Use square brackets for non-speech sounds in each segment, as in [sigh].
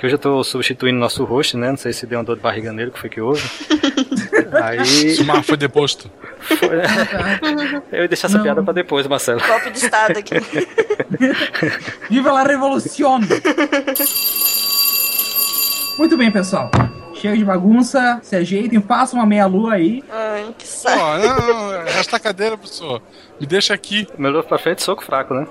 que hoje eu tô substituindo nosso host, né? Não sei se deu uma dor de barriga nele, que foi que houve. [laughs] Aí. Sumar foi deposto. Foi... [laughs] Eu ia deixar essa Não. piada pra depois, Marcelo. Golpe de estado aqui. [laughs] Viva la revolución! Muito bem, pessoal. Chega de bagunça, se ajeitem, façam uma meia-lua aí. Ai, que Pô, saco. não, não, a cadeira, professor. Me deixa aqui. Meu novo pra frente, soco fraco, né?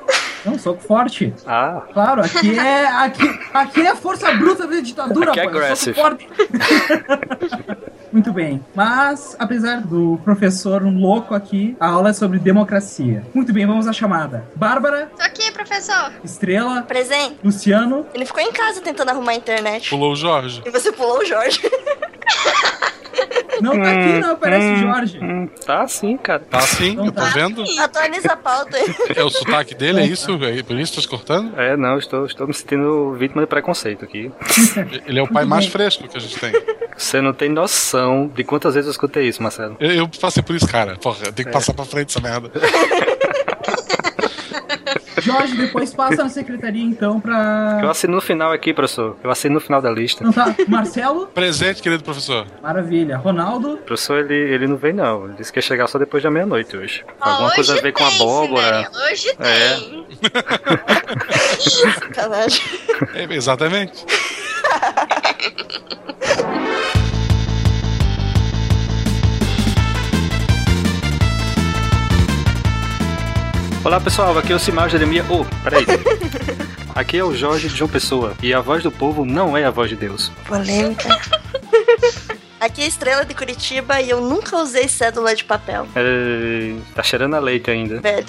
Não, soco forte. Ah, Claro, aqui é. Aqui, aqui é força bruta da ditadura, Aqui é pô, soco forte. [laughs] Muito bem. Mas, apesar do professor um louco aqui, a aula é sobre democracia. Muito bem, vamos à chamada. Bárbara, Tô aqui, professor. Estrela, Presente. Luciano. Ele ficou em casa tentando arrumar a internet. Pulou o Jorge. E você pulou o Jorge. Não tá aqui, não aparece o Jorge. hum, tá sim, cara. Tá assim, Não eu tô tá. vendo. Atualiza a pauta aí. É o sotaque dele, é isso? É por isso que tá te cortando? É, não, estou, estou me sentindo vítima de preconceito aqui. Ele é o pai mais fresco que a gente tem. Você não tem noção de quantas vezes eu escutei isso, Marcelo. Eu, eu passei por isso, cara. Porra, eu tenho que passar pra frente essa merda. [laughs] Jorge, depois passa na secretaria então Eu pra. assino no final aqui, professor. Eu assino no final da lista. Não tá? Marcelo? [laughs] Presente, querido professor. Maravilha. Ronaldo? O professor, ele, ele não vem, não. Ele disse que ia chegar só depois da meia-noite hoje. Alguma Hoje coisa a ver com tem, abóbora. Hoje É. tem. [laughs] Sacanagem. É, exatamente. Olá, pessoal. Aqui é o Simar Jeremia. Oh, peraí. [laughs] Aqui é o Jorge de João Pessoa. E a voz do povo não é a voz de Deus. Polêmica. Aqui é a Estrela de Curitiba e eu nunca usei cédula de papel. É, tá cheirando a leite ainda. Também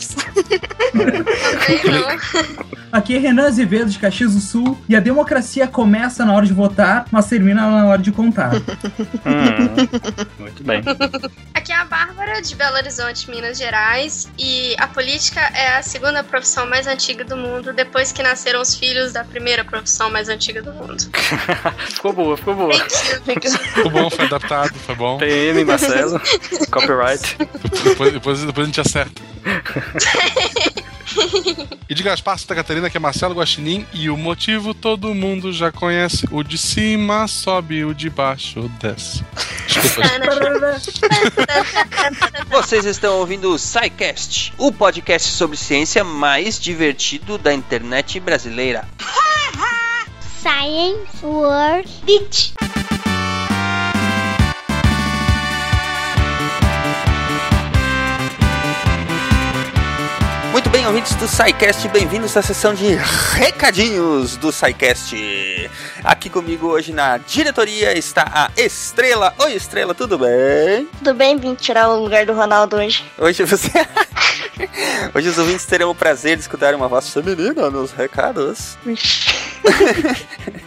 não. [laughs] Aqui é Renan Azevedo de Caxias do Sul e a democracia começa na hora de votar, mas termina na hora de contar. Hum, muito bem. Aqui é a Bárbara, de Belo Horizonte, Minas Gerais. E a política é a segunda profissão mais antiga do mundo, depois que nasceram os filhos da primeira profissão mais antiga do mundo. [laughs] ficou boa, ficou boa. Ficou bom, foi adaptado, foi bom. PM, Marcelo. Copyright. Depois, depois, depois a gente acerta. E de Gaspar Santa Catarina, que é Marcelo Guaxinim, e o motivo todo mundo já conhece. O de cima sobe, o de baixo desce. Desculpa, Vocês estão ouvindo o SciCast, o podcast sobre ciência mais divertido da internet brasileira. Science World Beach. Muito bem, ouvintes do SciCast, bem-vindos à sessão de recadinhos do SciCast. Aqui comigo hoje na diretoria está a Estrela. Oi, Estrela, tudo bem? Tudo bem, vim tirar o lugar do Ronaldo hoje. Hoje você. [laughs] Hoje os ouvintes terão o prazer de escutar uma voz feminina nos recados. [laughs]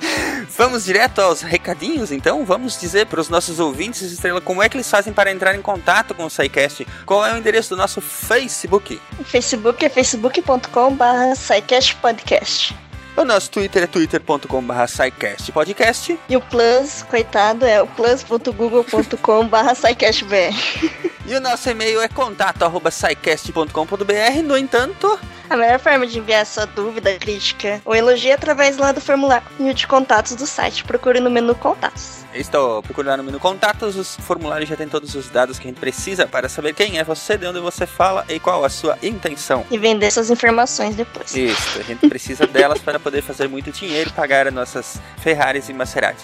Vamos direto aos recadinhos, então? Vamos dizer para os nossos ouvintes, Estrela, como é que eles fazem para entrar em contato com o SciCast? Qual é o endereço do nosso Facebook? O Facebook é facebook.com.br podcast. O nosso Twitter é twitter.com.br podcast. E o Plus, coitado, é o plus.google.com.br [laughs] E o nosso e-mail é contato.scicast.com.br. No entanto, A melhor forma de enviar sua dúvida, crítica ou elogio é através lá do formulário de contatos do site. Procure no menu Contatos. Estou procurando no menu contatos. Os formulários já tem todos os dados que a gente precisa para saber quem é você, de onde você fala e qual a sua intenção. E vender suas informações depois. Isso, a gente precisa delas para poder fazer muito dinheiro e pagar as nossas Ferraris e Maseratis.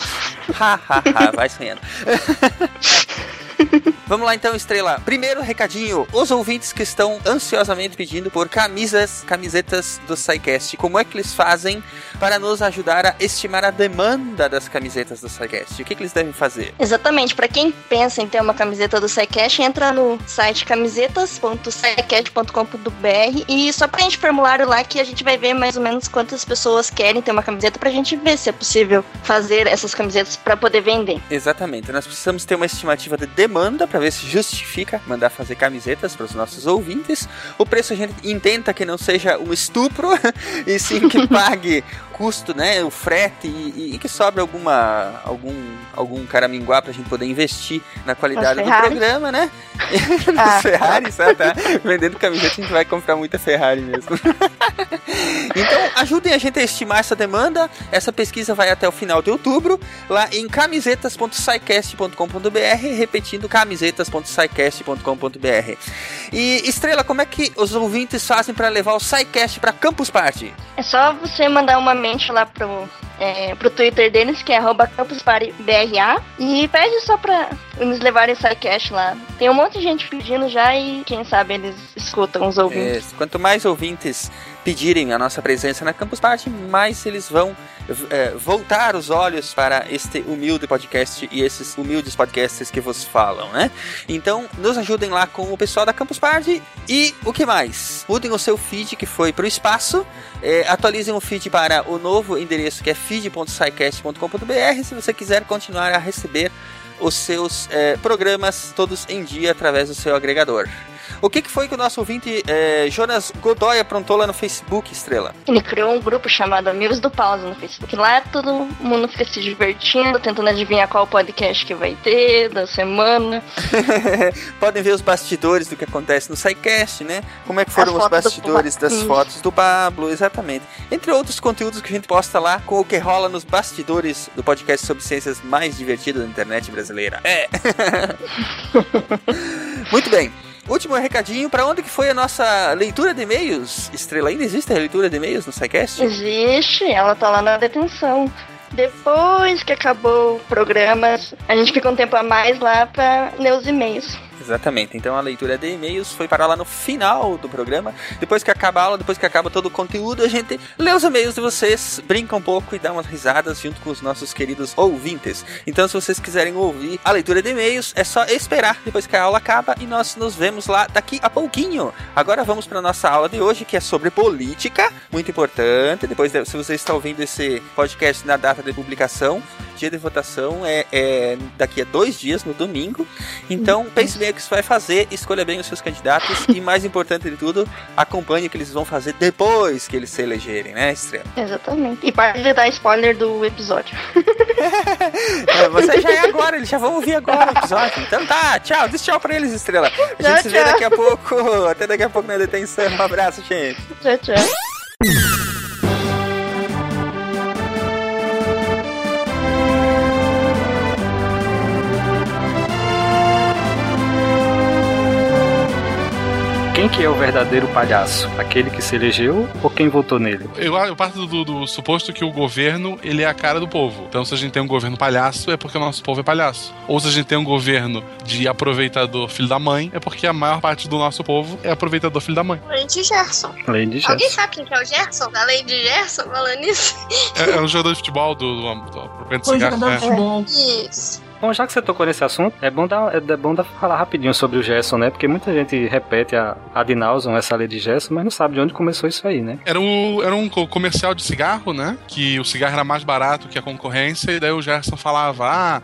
Ha, ha, ha, vai sonhando. [laughs] Vamos lá então, Estrela. Primeiro recadinho: os ouvintes que estão ansiosamente pedindo por camisas, camisetas do SciCast, como é que eles fazem para nos ajudar a estimar a demanda das camisetas do SciCast? O que, que eles devem fazer? Exatamente, para quem pensa em ter uma camiseta do SciCast, entra no site camisetas.scicast.com.br e só preenche o formulário lá que a gente vai ver mais ou menos quantas pessoas querem ter uma camiseta pra gente ver se é possível fazer essas camisetas para poder vender. Exatamente, nós precisamos ter uma estimativa de demanda para ver se justifica mandar fazer camisetas para os nossos ouvintes. O preço a gente intenta que não seja um estupro, [laughs] e sim que [laughs] pague custo, né, o frete e, e que sobre alguma algum algum caraminguá pra gente poder investir na qualidade do programa, né? [laughs] Ah. Ferrari, sabe? Tá? Vendendo camiseta a gente vai comprar muita Ferrari mesmo. Então, ajudem a gente a estimar essa demanda. Essa pesquisa vai até o final de outubro, lá em camisetas.sicast.com.br, repetindo camisetas.sicast.com.br. E Estrela, como é que os ouvintes fazem para levar o SciCast para Campus Party? É só você mandar uma mente lá pro, é, pro Twitter deles, que é campuspartybra, e pede só pra eles levarem esse SciCast lá. Tem um monte de gente pedindo já e quem sabe eles escutam os ouvintes. É, quanto mais ouvintes pedirem a nossa presença na Campus Party, mais eles vão é, voltar os olhos para este humilde podcast e esses humildes podcasts que vos falam, né? Então, nos ajudem lá com o pessoal da Campus Party e o que mais? Mudem o seu feed que foi para o espaço, é, atualizem o feed para o novo endereço que é feed.sicast.com.br se você quiser continuar a receber os seus é, programas todos em dia através do seu agregador. O que, que foi que o nosso ouvinte é, Jonas Godoy aprontou lá no Facebook, Estrela? Ele criou um grupo chamado Amigos do Pause no Facebook. Lá todo mundo fica se divertindo, tentando adivinhar qual podcast que vai ter da semana. [laughs] Podem ver os bastidores do que acontece no SciCast, né? Como é que foram os do bastidores das fotos do Pablo, exatamente. Entre outros conteúdos que a gente posta lá com o que rola nos bastidores do podcast sobre ciências mais divertido da internet brasileira. É. [laughs] Muito bem. Último recadinho, para onde que foi a nossa leitura de e-mails? Estrela, ainda existe a leitura de e-mails no SciCast? Existe, ela tá lá na detenção. Depois que acabou o programa, a gente fica um tempo a mais lá pra ler os e-mails. Exatamente. Então a leitura de e-mails foi parar lá no final do programa. Depois que acaba a aula, depois que acaba todo o conteúdo, a gente lê os e-mails de vocês, brinca um pouco e dá umas risadas junto com os nossos queridos ouvintes. Então, se vocês quiserem ouvir a leitura de e-mails, é só esperar depois que a aula acaba e nós nos vemos lá daqui a pouquinho. Agora vamos para nossa aula de hoje, que é sobre política, muito importante. Depois, de- se você está ouvindo esse podcast na data de publicação, dia de votação é, é daqui a dois dias, no domingo. Então, pense bem você vai fazer, escolha bem os seus candidatos e, mais importante de tudo, acompanhe o que eles vão fazer depois que eles se elegerem, né, Estrela? Exatamente. E para de dar spoiler do episódio. [laughs] É, você já é agora, eles já vão ouvir agora o episódio. Então tá, tchau, diz tchau pra eles, Estrela. A gente Tchau, se vê tchau. daqui a pouco. Até daqui a pouco na detenção. Um abraço, gente. Tchau, tchau. Quem que é o verdadeiro palhaço? Aquele que se elegeu ou quem votou nele? Eu, eu parto do, do suposto que o governo ele é a cara do povo. Então, se a gente tem um governo palhaço, é porque o nosso povo é palhaço. Ou se a gente tem um governo de aproveitador filho da mãe, é porque a maior parte do nosso povo é aproveitador filho da mãe. Lei de Gerson. Lei de Alguém Gerson. sabe quem que é o Gerson? Da lei de Gerson, falando nisso? É, é um jogador de futebol do, do, do de Foi cigarro. jogador de É. futebol. Isso. Bom, já que você tocou nesse assunto, é bom dar, é bom dar falar rapidinho sobre o Gerson, né? Porque muita gente repete a ad essa lei de Gerson, mas não sabe de onde começou isso aí, né? Era, o, era um co- comercial de cigarro, né? Que o cigarro era mais barato que a concorrência, e daí o Gerson falava: Ah,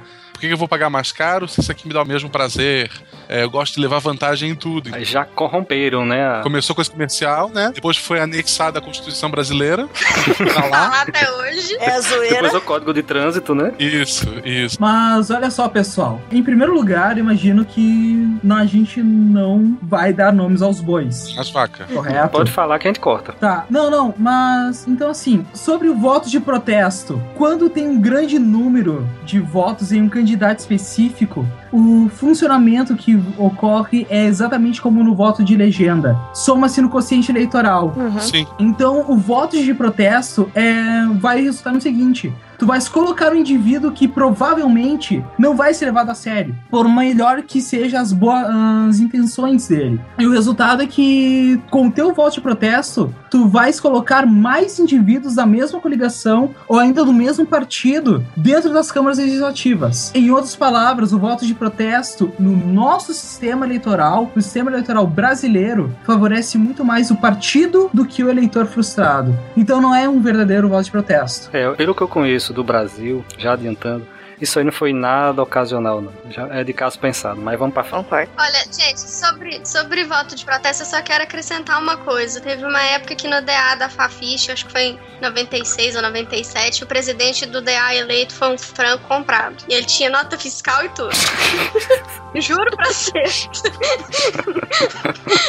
que eu vou pagar mais caro se isso aqui me dá o mesmo prazer? É, eu gosto de levar vantagem em tudo. Aí já corromperam, né? Começou com esse comercial, né? Depois foi anexada à Constituição Brasileira. [laughs] tá Tá lá. lá até hoje. É a zoeira. Depois o código de trânsito, né? Isso, isso. Mas olha só, pessoal. Em primeiro lugar, imagino que não- a gente não vai dar nomes aos bois. As vacas. Correto? Pode falar que a gente corta. Tá, não, não, mas então assim, sobre o voto de protesto, quando tem um grande número de votos em um candidato específico, o funcionamento que ocorre é exatamente como no voto de legenda. Soma-se no quociente eleitoral. Sim. Então, o voto de protesto é, vai resultar no seguinte: tu vais colocar um indivíduo que provavelmente não vai ser levado a sério, por melhor que sejam as boas as intenções dele. E o resultado é que, com o teu voto de protesto, tu vais colocar mais indivíduos da mesma coligação ou ainda do mesmo partido dentro das câmaras legislativas. Em outras palavras, o voto de protesto no nosso sistema eleitoral, no sistema eleitoral brasileiro, favorece muito mais o partido do que o eleitor frustrado. Então não é um verdadeiro voto de protesto. É, pelo que eu conheço do Brasil, já adiantando, Isso aí não foi nada ocasional, não. Já é de caso pensado, mas vamos pra frente. Concordo. Olha, gente, sobre, sobre voto de protesto, eu só quero acrescentar uma coisa. Teve uma época que no DA da Fafiche, acho que foi em 96 ou 97, o presidente do DA eleito foi um franco comprado. E ele tinha nota fiscal e tudo. [laughs] juro pra vocês. [laughs]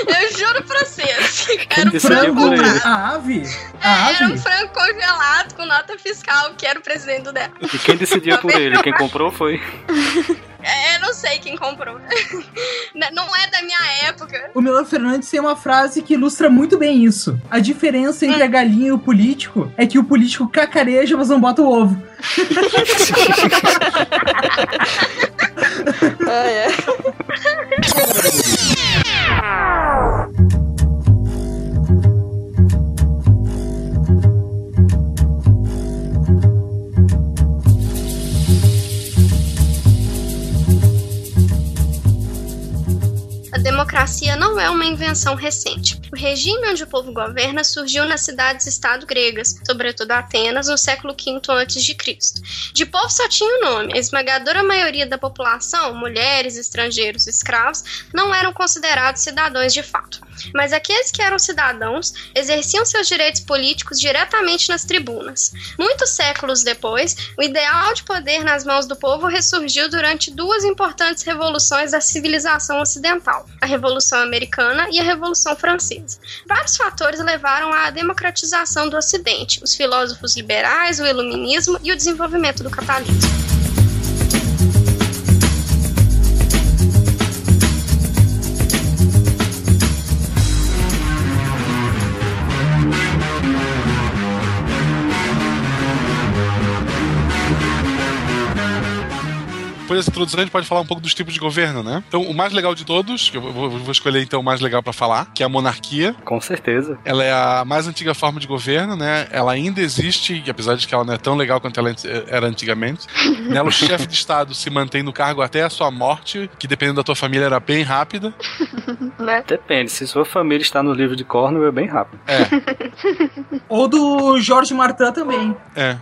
eu juro pra vocês. Era um frango comprado. A ave? A Era um ave? frango congelado com nota fiscal, que era o presidente do DA. E quem decidiu por ele? Quem comprou foi. [laughs] É, eu não sei quem comprou. [laughs] Não é da minha época. O Melo Fernandes tem uma frase que ilustra muito bem isso. A diferença entre a galinha e o político é que o político cacareja, mas não bota o ovo. [laughs] Ah, é. Democracia não é uma invenção recente. O regime onde o povo governa surgiu nas cidades-estado gregas, sobretudo Atenas, no século V a.C. De povo só tinha o nome. A esmagadora maioria da população, mulheres, estrangeiros, escravos, não eram considerados cidadãos de fato. Mas aqueles que eram cidadãos exerciam seus direitos políticos diretamente nas tribunas. Muitos séculos depois, o ideal de poder nas mãos do povo ressurgiu durante duas importantes revoluções da civilização ocidental, a Revolução Americana e a Revolução Francesa. Vários fatores levaram à democratização do Ocidente, os filósofos liberais, o iluminismo e o desenvolvimento do capitalismo. Depois dessa introdução, a gente pode falar um pouco dos tipos de governo, né? Então, o mais legal de todos, que eu vou, vou escolher então o mais legal pra falar, que é a monarquia. Com certeza. Ela é a mais antiga forma de governo, né? Ela ainda existe, e apesar de que ela não é tão legal quanto ela era antigamente. [laughs] Nela, o chefe de Estado se mantém no cargo até a sua morte, que dependendo da tua família era bem rápida. [laughs] Né? Depende, se sua família está no livro de Cornwell, é bem rápido. É, [laughs] Ou do Jorge Martin também. é.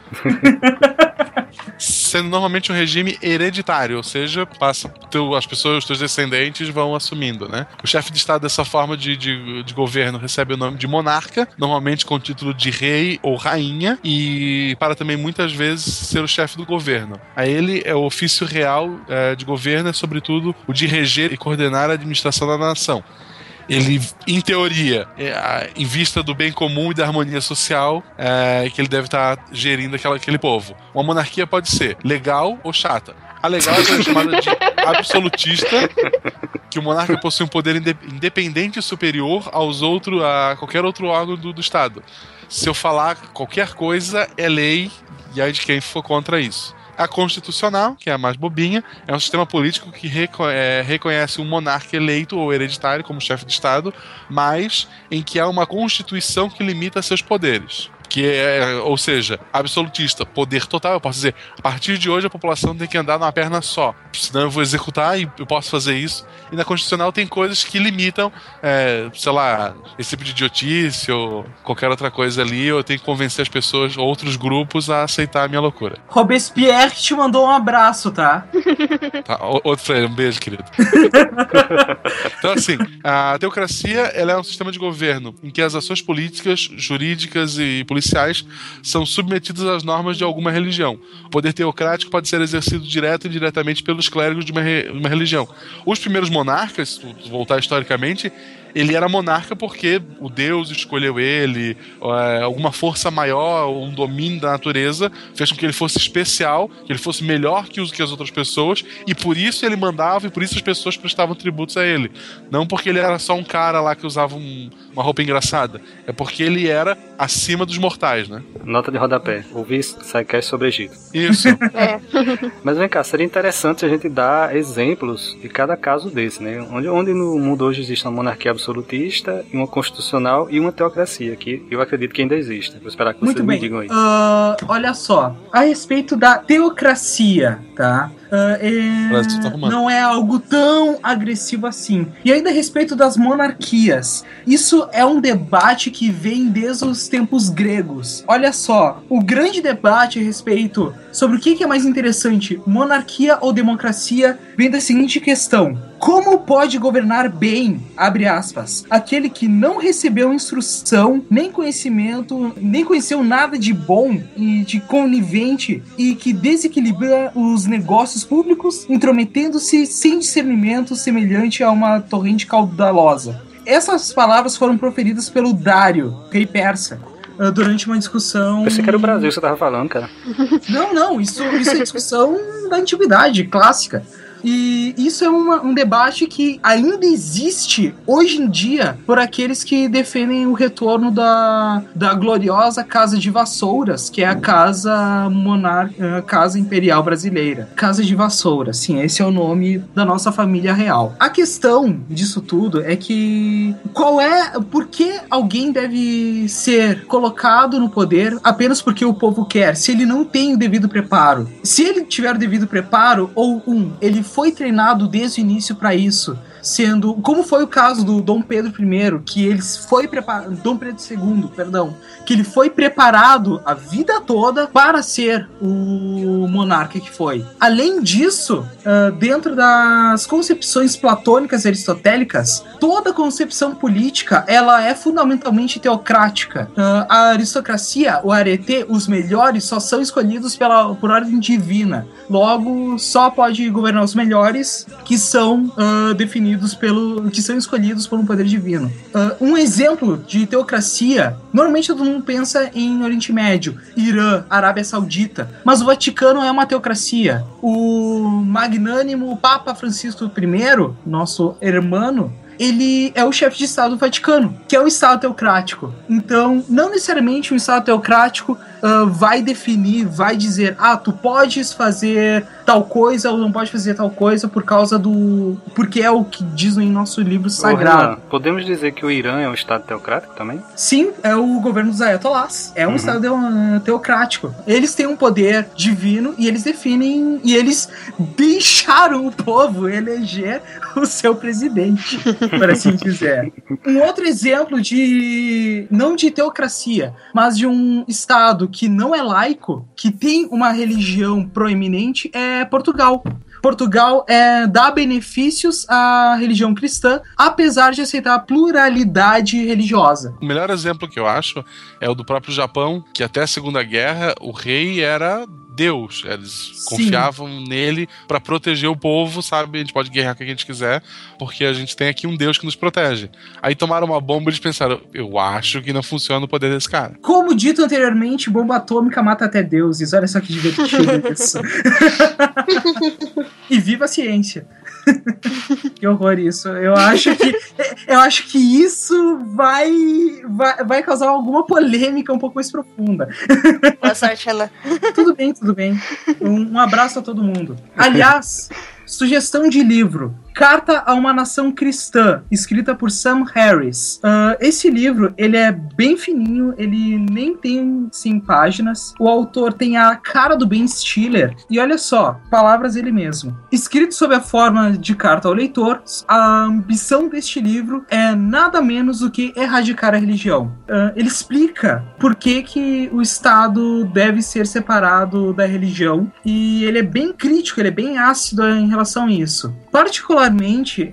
Sendo normalmente um regime hereditário, ou seja, passa teu, as pessoas, teus descendentes vão assumindo, né? O chefe de Estado dessa forma de, de, de governo recebe o nome de monarca, normalmente com o título de rei ou rainha, e para também muitas vezes ser o chefe do governo. A ele é o ofício real eh, de governo, é sobretudo o de reger e coordenar a administração da nação ele, em teoria, é, em vista do bem comum e da harmonia social, é, que ele deve estar gerindo aquela, aquele povo. Uma monarquia pode ser legal ou chata. A legal é chamada de [laughs] absolutista, que o monarca possui um poder inde- independente e superior aos outros, a qualquer outro órgão do, do Estado. Se eu falar qualquer coisa, é lei, e aí de quem for contra isso. A constitucional, que é a mais bobinha, é um sistema político que reco- é, reconhece um monarca eleito ou hereditário como chefe de Estado, mas em que há uma constituição que limita seus poderes. Que é, ou seja, absolutista, poder total. Eu posso dizer, a partir de hoje a população tem que andar numa perna só. Senão eu vou executar e eu posso fazer isso. E na Constitucional tem coisas que limitam, é, sei lá, esse tipo de idiotice ou qualquer outra coisa ali. Eu tenho que convencer as pessoas, outros grupos, a aceitar a minha loucura. Robespierre te mandou um abraço, tá? [laughs] Tá, outro Freire, um beijo, querido. [laughs] então, assim, a teocracia ela é um sistema de governo em que as ações políticas, jurídicas e policiais são submetidas às normas de alguma religião. O poder teocrático pode ser exercido direto e indiretamente pelos clérigos de uma, re- uma religião. Os primeiros monarcas, voltar historicamente, ele era monarca porque o Deus escolheu ele, é, alguma força maior, um domínio da natureza, fez com que ele fosse especial, que ele fosse melhor que, os, que as outras pessoas, e por isso ele mandava e por isso as pessoas prestavam tributos a ele. Não porque ele era só um cara lá que usava um- uma roupa engraçada, é porque ele era acima dos mortais, né? Nota de rodapé. Ouvi sidecast sobre Egito. Isso. [laughs] É. [laughs] Mas vem cá, seria interessante a gente dar exemplos de cada caso desse, né? Onde, onde no mundo hoje existe uma monarquia absoluta, absolutista, uma constitucional e uma teocracia, que eu acredito que ainda existe. Vou esperar que vocês Muito me bem. digam aí. Ah, olha só, a respeito da teocracia, tá? Ah, é- não é algo tão agressivo assim. E ainda a respeito das monarquias, isso é um debate que vem desde os tempos gregos. Olha só, o grande debate a respeito sobre o que que é mais interessante, monarquia ou democracia, vem da seguinte questão: como pode governar bem, abre aspas, aquele que não recebeu instrução, nem conhecimento, nem conheceu nada de bom e de conivente e que desequilibra os negócios públicos, intrometendo-se sem discernimento semelhante a uma torrente caudalosa. Essas palavras foram proferidas pelo Dário, rei persa, ah, durante uma discussão. Pensei que era o Brasil que você tava falando, cara. Não, não, isso, isso é discussão da antiguidade clássica. E isso é uma- um debate que ainda existe hoje em dia por aqueles que defendem o retorno da, da gloriosa Casa de Vassouras, que é a Casa Monarca, Casa Imperial Brasileira. Casa de Vassouras, sim, esse é o nome da nossa família real. A questão disso tudo é que qual é, por que alguém deve ser colocado no poder apenas porque o povo quer, se ele não tem o devido preparo? Se ele tiver o devido preparo, ou um, ele foi treinado desde o início para isso, sendo como foi o caso do Dom Pedro I, que ele foi preparado, Dom Pedro II, perdão, que ele foi preparado a vida toda para ser o monarca que foi. Além disso, ah, dentro das concepções platônicas e aristotélicas, toda concepção política ela é fundamentalmente teocrática. Ah, a aristocracia, o arete, os melhores só são escolhidos pela, por ordem divina. Logo, só pode governar os melhores que são ah, definidos pelo. que são escolhidos por um poder divino. Ah, um exemplo de teocracia, normalmente todo mundo pensa em Oriente Médio, Irã, Arábia Saudita, mas o Vaticano é uma teocracia. O magnânimo Papa Francisco I, nosso hermano, ele é o chefe de Estado do Vaticano, que é um Estado teocrático. Então, não necessariamente um Estado teocrático ah, vai definir, vai dizer, ah, tu podes fazer tal coisa ou não pode fazer tal coisa por causa do. porque é o que diz em nosso livro sagrado. Renan, podemos dizer que o Irã é um estado teocrático também? Sim, é o governo dos ayatollahs. É um Uhum. estado teo- teocrático. Eles têm um poder divino e eles definem e eles deixaram o povo eleger [laughs] o seu presidente, por assim dizer. Um outro exemplo de não de teocracia, mas de um estado que não é laico, que tem uma religião proeminente é Portugal. Portugal é, dá benefícios à religião cristã, apesar de aceitar a pluralidade religiosa. O melhor exemplo que eu acho é o do próprio Japão, que até a Segunda Guerra o rei era Deus. Eles Sim. confiavam nele pra proteger o povo, sabe? A gente pode guerrear com o que a gente quiser, porque a gente tem aqui um Deus que nos protege. Aí tomaram uma bomba e eles pensaram: eu acho que não funciona o poder desse cara. Como dito anteriormente, bomba atômica mata até deuses. Olha só que divertido [laughs] isso. [laughs] e viva a ciência. [laughs] que horror isso. Eu acho que eu acho que isso vai, vai vai causar alguma polêmica um pouco mais profunda. [laughs] Boa sorte, Renan. [laughs] Tudo bem, tudo bem. Um, um abraço a todo mundo. Aliás, sugestão de livro. Carta a uma Nação Cristã, escrita por Sam Harris. Ah, esse livro, ele é bem fininho, ele nem tem 100 páginas. O autor tem a cara do Ben Stiller. E olha só, palavras ele mesmo. Escrito sob a forma de carta ao leitor, a ambição deste livro é nada menos do que erradicar a religião. Ah, ele explica por que, que o Estado deve ser separado da religião e ele é bem crítico, ele é bem ácido em relação a isso. Particularmente,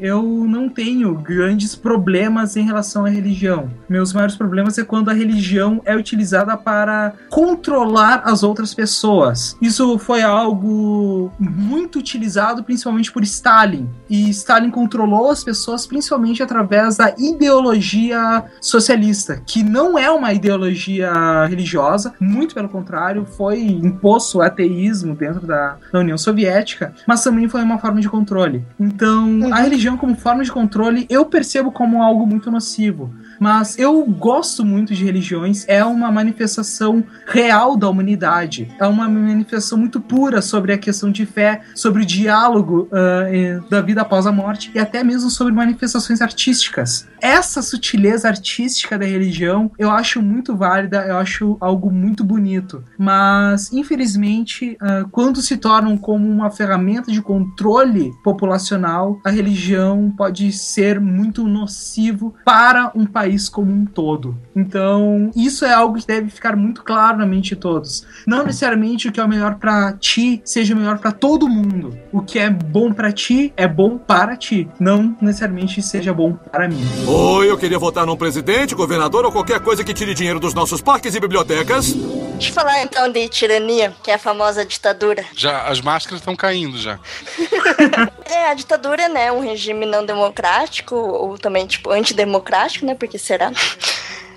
eu não tenho grandes problemas em relação à religião. Meus maiores problemas é quando a religião é utilizada para controlar as outras pessoas. Isso foi algo muito utilizado principalmente por Stalin. E Stalin controlou as pessoas principalmente através da ideologia socialista, que não é uma ideologia religiosa, muito pelo contrário, foi imposto o ateísmo dentro da, da União Soviética, mas também foi uma forma de controle. Então, a religião como forma de controle eu percebo como algo muito nocivo. Mas eu gosto muito de religiões, é uma manifestação real da humanidade, é uma manifestação muito pura sobre a questão de fé, sobre o diálogo eh, da vida após a morte e até mesmo sobre manifestações artísticas. Essa sutileza artística da religião eu acho muito válida, eu acho algo muito bonito. Mas, infelizmente, uh, quando se tornam como uma ferramenta de controle populacional, a religião pode ser muito nocivo para um país como um todo. Então, isso é algo que deve ficar muito claro na mente de todos. Não necessariamente o que é o melhor para ti seja melhor para todo mundo. O que é bom para ti é bom para ti, não necessariamente seja bom para mim. Oi, eu queria votar num presidente, governador ou qualquer coisa que tire dinheiro dos nossos parques e bibliotecas. Deixa eu falar então de tirania, que é a famosa ditadura. Já, as máscaras estão caindo já. [laughs] É, a ditadura, né, um regime não democrático, ou também, tipo, antidemocrático, né, porque será?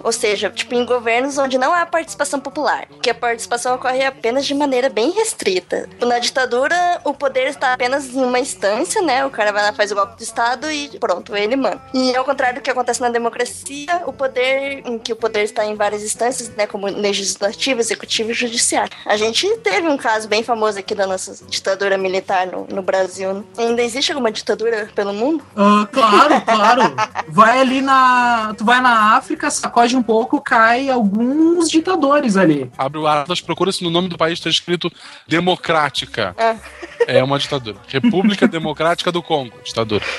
Ou seja, tipo, em governos onde não há participação popular, que a participação ocorre apenas de maneira bem restrita. Na ditadura, o poder está apenas em uma instância, né? O cara vai lá, faz o golpe do Estado e pronto, ele manda. E ao contrário do que acontece na democracia, o poder, em que o poder está em várias instâncias, né? Como legislativo, executivo e judiciário. A gente teve um caso bem famoso aqui da nossa ditadura militar no, no Brasil. né? Ainda existe alguma ditadura pelo mundo? Ah, claro, claro. Vai ali na. Tu vai na África, sacode um pouco, cai alguns ditadores ali. Abre o Atlas, procura se no nome do país está escrito Democrática. Ah. É uma ditadura. República Democrática do Congo. Ditadura. [laughs]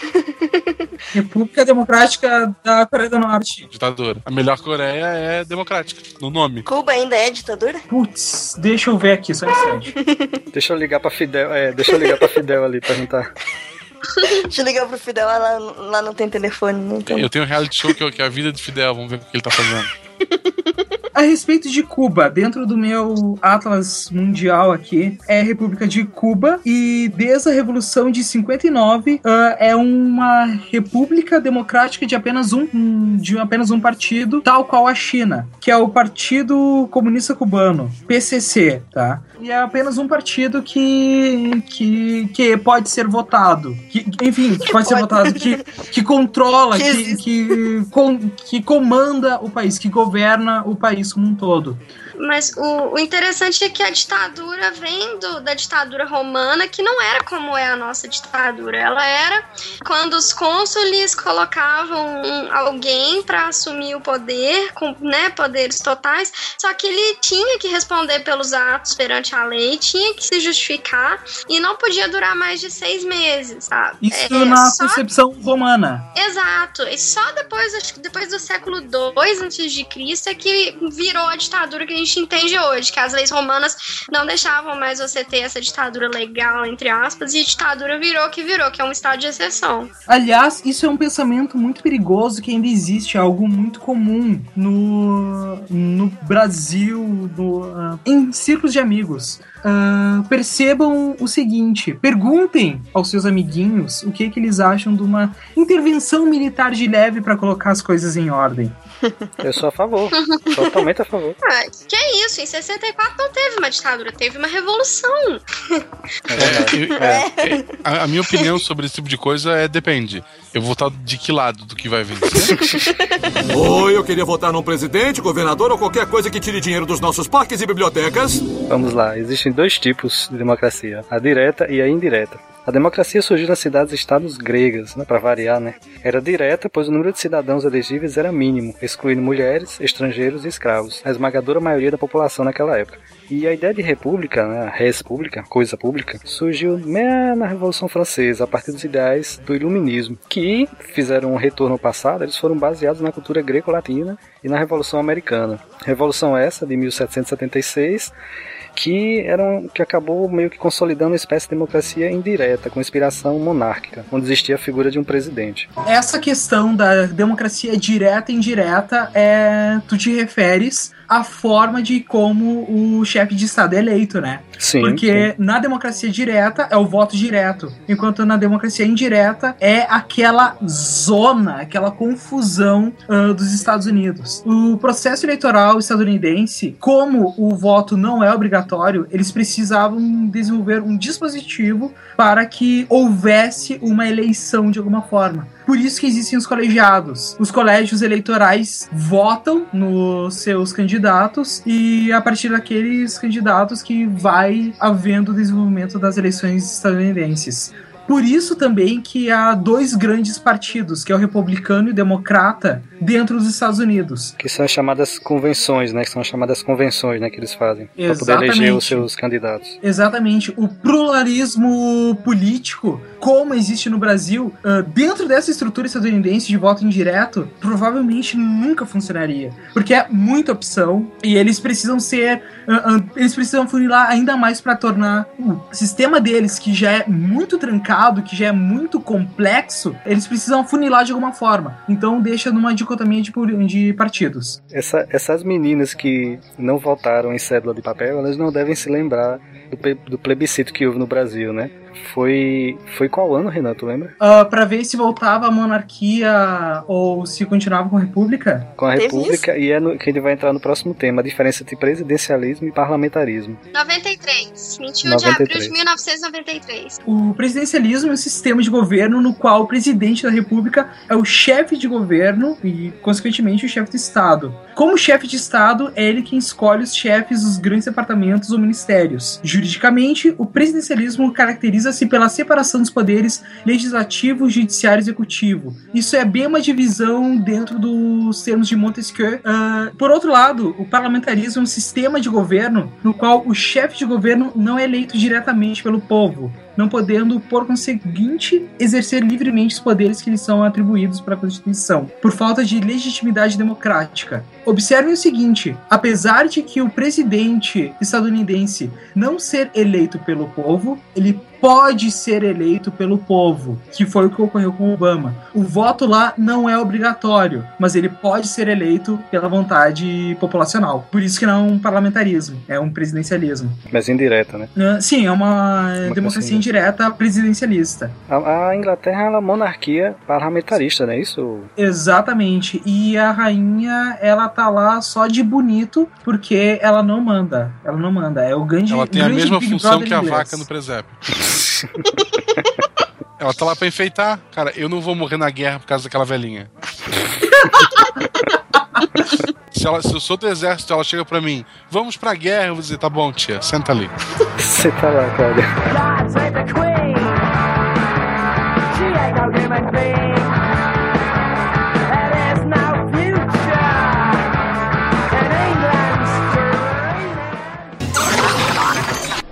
República Democrática da Coreia do Norte. Ditadura. A melhor Coreia é democrática. No nome. Cuba ainda é ditadura? Putz, deixa eu ver aqui, só um instante. [laughs] Deixa eu ligar pra Fidel. É, deixa eu ligar pra Fidel ali, perguntar. [laughs] [laughs] Deixa eu ligar pro Fidel, lá, lá não tem telefone, né? Então... Eu tenho um reality show que é a vida de Fidel. Vamos ver o que ele tá fazendo. A respeito de Cuba, dentro do meu Atlas Mundial aqui, é a República de Cuba e desde a Revolução de 59 ah, é uma república democrática de apenas um, de apenas um partido, tal qual a China, que é o Partido Comunista Cubano, PCC, tá? E é apenas um partido que, que, que pode ser votado. Que, enfim, que pode ser votado, que, que controla, Que que, que, com- que comanda o país, que governa o país como um todo. Mas o, o interessante é que a ditadura vem do, da ditadura romana, que não era como é a nossa ditadura. Ela era quando os cônsules colocavam um- alguém para assumir o poder, com né, poderes totais, só que ele tinha que responder pelos atos perante a lei, tinha que se justificar e não podia durar mais de seis meses, sabe? Isso É, na só concepção romana. Exato. E só depois, acho que depois do século II antes de Cristo é que virou a ditadura que a gente entende hoje, que as leis romanas não deixavam mais você ter essa ditadura legal, entre aspas, e ditadura virou que virou, que é um estado de exceção. Aliás, isso é um pensamento muito perigoso que ainda existe, é algo muito comum no, no Brasil, no, ah, em círculos de amigos. Ah, percebam o seguinte: perguntem aos seus amiguinhos o que, que eles acham de uma intervenção militar de leve para colocar as coisas em ordem. Eu sou a favor. Totalmente a favor. Ah, que é isso? Em 64 não teve uma ditadura, teve uma revolução. É verdade. Eu- é, a, a minha opinião sobre esse tipo de coisa é depende. Eu vou votar de que lado do que vai vencer? [laughs] Oi, eu queria votar num presidente, governador ou qualquer coisa que tire dinheiro dos nossos parques e bibliotecas. Vamos lá, existem dois tipos de democracia, a direta e a indireta. A democracia surgiu nas cidades-estados gregas, né, para variar, né? Era direta, pois o número de cidadãos elegíveis era mínimo, excluindo mulheres, estrangeiros e escravos, a esmagadora maioria da população naquela época. E a ideia de república, né, res pública, coisa pública, surgiu na Revolução Francesa, a partir dos ideais do iluminismo, que fizeram um retorno ao passado, eles foram baseados na cultura greco-latina e na Revolução Americana. Revolução essa de 1776, que era um, que acabou meio que consolidando uma espécie de democracia indireta, com inspiração monárquica, onde existia a figura de um presidente. Essa questão da democracia direta e indireta é. Tu te referes à forma de como o chefe de Estado é eleito, né? Sim. Porque na democracia direta é o voto direto, enquanto na democracia indireta é aquela zona, aquela confusão ah, dos Estados Unidos. O processo eleitoral estadunidense, como o voto não é obrigatório, eles precisavam desenvolver um dispositivo para que houvesse uma eleição de alguma forma. Por isso que existem os colegiados. Os colégios eleitorais votam nos seus candidatos e a partir daqueles candidatos que vai havendo o desenvolvimento das eleições estadunidenses. Por isso também que há dois grandes partidos, que é o republicano e o democrata, dentro dos Estados Unidos. Que são as chamadas convenções, né? Que são as chamadas convenções, né? Que eles fazem. Pra poder eleger os seus candidatos. Exatamente. O pluralismo político, como existe no Brasil, ah, dentro dessa estrutura estadunidense de voto indireto, provavelmente nunca funcionaria. Porque é muita opção e eles precisam ser. ah, ah, eles precisam funilar ainda mais para tornar o sistema deles, que já é muito trancado, que já é muito complexo, eles precisam funilar de alguma forma. Então deixa numa dicotomia de, de partidos. Essa- essas meninas que não votaram em cédula de papel, elas não devem se lembrar do, do plebiscito que houve no Brasil, né? Foi. Foi qual ano, Renan? Tu lembra? Ah, para ver se voltava a monarquia ou se continuava com a república. Com a Teve República, e é no, que ele vai entrar no próximo tema, a diferença entre presidencialismo e parlamentarismo. 93. 21 de 93. abril de 1993. O presidencialismo é um sistema de governo no qual o presidente da república é o chefe de governo e, consequentemente, o chefe de Estado. Como chefe de Estado, é ele quem escolhe os chefes dos grandes departamentos ou ministérios. Juridicamente, o presidencialismo caracteriza-se pela separação dos poderes legislativo, judiciário e executivo. Isso é bem uma divisão dentro dos termos de Montesquieu. Ah, por outro lado, o parlamentarismo é um sistema de governo no qual o chefe de governo não é eleito diretamente pelo povo, não podendo, por conseguinte, exercer livremente os poderes que lhe são atribuídos pela Constituição, por falta de legitimidade democrática. Observem o seguinte: apesar de que o presidente estadunidense não ser eleito pelo povo, ele pode ser eleito pelo povo, que foi o que ocorreu com Obama. O voto lá não é obrigatório, mas ele pode ser eleito pela vontade populacional. Por isso que não é um parlamentarismo, é um presidencialismo. Mas indireta, né? Sim, é uma Democracia democracia indireta presidencialista. A, a Inglaterra é uma monarquia parlamentarista, não é isso? Exatamente. E a rainha, ela tá lá só de bonito, porque ela não manda. Ela não manda. É o grande Ela tem a grande mesma Big função Brother que a inglês. vaca no presépio. [laughs] Ela tá lá pra enfeitar. Cara, eu não vou morrer na guerra por causa daquela velhinha. [laughs] se, ela, se eu sou do exército, ela chega pra mim, vamos pra guerra, eu vou dizer, tá bom, tia, senta ali. Você tá lá, dreaming.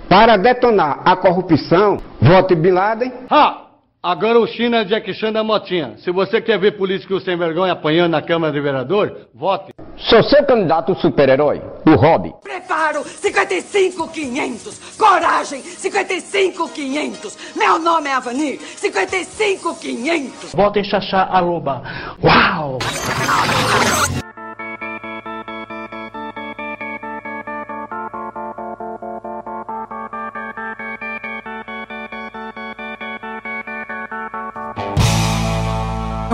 Para detonar a corrupção, vote Bin Laden. Ha! Agora o China é Jack Chan da Motinha. Se você quer ver político sem vergonha apanhando na Câmara de Vereador, vote. Sou seu candidato super-herói, o Hobby. Preparo 55500. Coragem 55500. Meu nome é Avanir 55500. Votem Xaxá Aruba. Uau!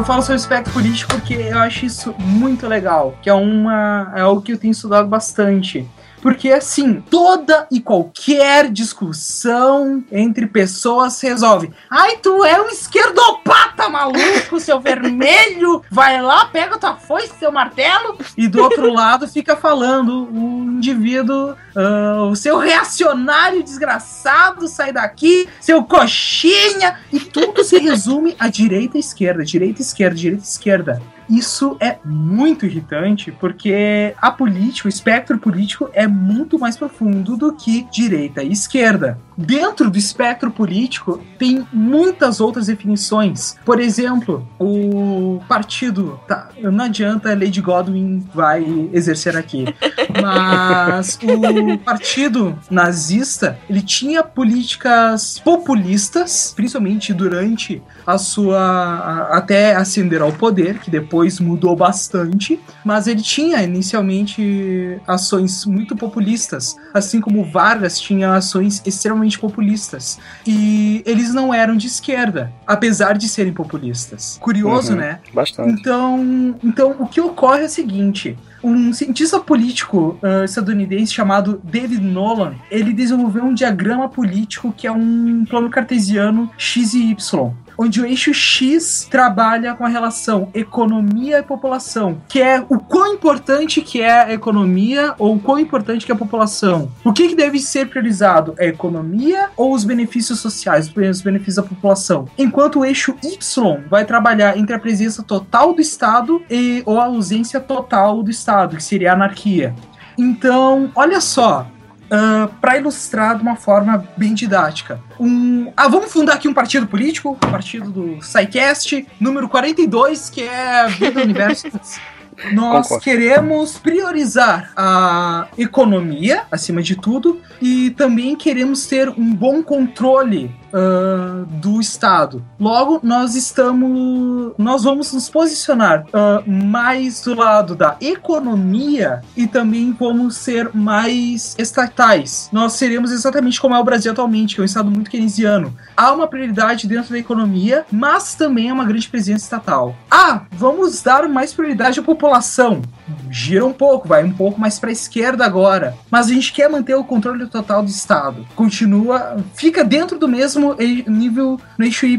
Eu falo sobre espectro político porque eu acho isso muito legal, que é uma é algo que eu tenho estudado bastante. Porque assim, toda e qualquer discussão entre pessoas resolve. Ai, tu é um esquerdopata maluco, seu vermelho! Vai lá, pega tua foice, seu martelo, e do outro [laughs] lado fica falando o indivíduo, ah, o seu reacionário desgraçado, sai daqui, seu coxinha, e tudo se resume a direita e esquerda, direita e esquerda, direita e esquerda. Isso é muito irritante porque a política, o espectro político é muito mais profundo do que direita e esquerda. Dentro do espectro político tem muitas outras definições. Por exemplo, o partido. Tá, não adianta, Lady Godwin vai exercer aqui. [laughs] Mas o partido nazista ele tinha políticas populistas, principalmente durante a sua. a- até ascender ao poder, que depois mudou bastante. Mas ele tinha inicialmente ações muito populistas, assim como Vargas tinha ações extremamente populistas. E eles não eram de esquerda, apesar de serem populistas. Curioso, Uhum. né? Bastante. Então, então, o que ocorre é o seguinte: um cientista político ah, estadunidense chamado David Nolan, ele desenvolveu um diagrama político que é um plano cartesiano x e y. onde o eixo X trabalha com a relação economia e população, que é o quão importante que é a economia ou o quão importante que é a população. O que, que deve ser priorizado? É a economia ou os benefícios sociais, os benefícios da população? Enquanto o eixo Y vai trabalhar entre a presença total do Estado e ou a ausência total do Estado, que seria a anarquia. Então, olha só, Uh, para ilustrar de uma forma bem didática. Um, ah, vamos fundar aqui um partido político, o partido do SciCast, número 42, que é Vida Universo. [laughs] Nós Concordo. queremos priorizar a economia, acima de tudo, e também queremos ter um bom controle ah, do Estado. Logo, nós estamos. Nós vamos nos posicionar ah, mais do lado da economia e também vamos ser mais estatais. Nós seremos exatamente como é o Brasil atualmente, que é um Estado muito keynesiano. Há uma prioridade dentro da economia, mas também há uma grande presença estatal. Ah, vamos dar mais prioridade à população. Gira um pouco, vai um pouco mais para a esquerda agora. Mas a gente quer manter o controle total do Estado. Continua, fica dentro do mesmo e- nível no eixo Y,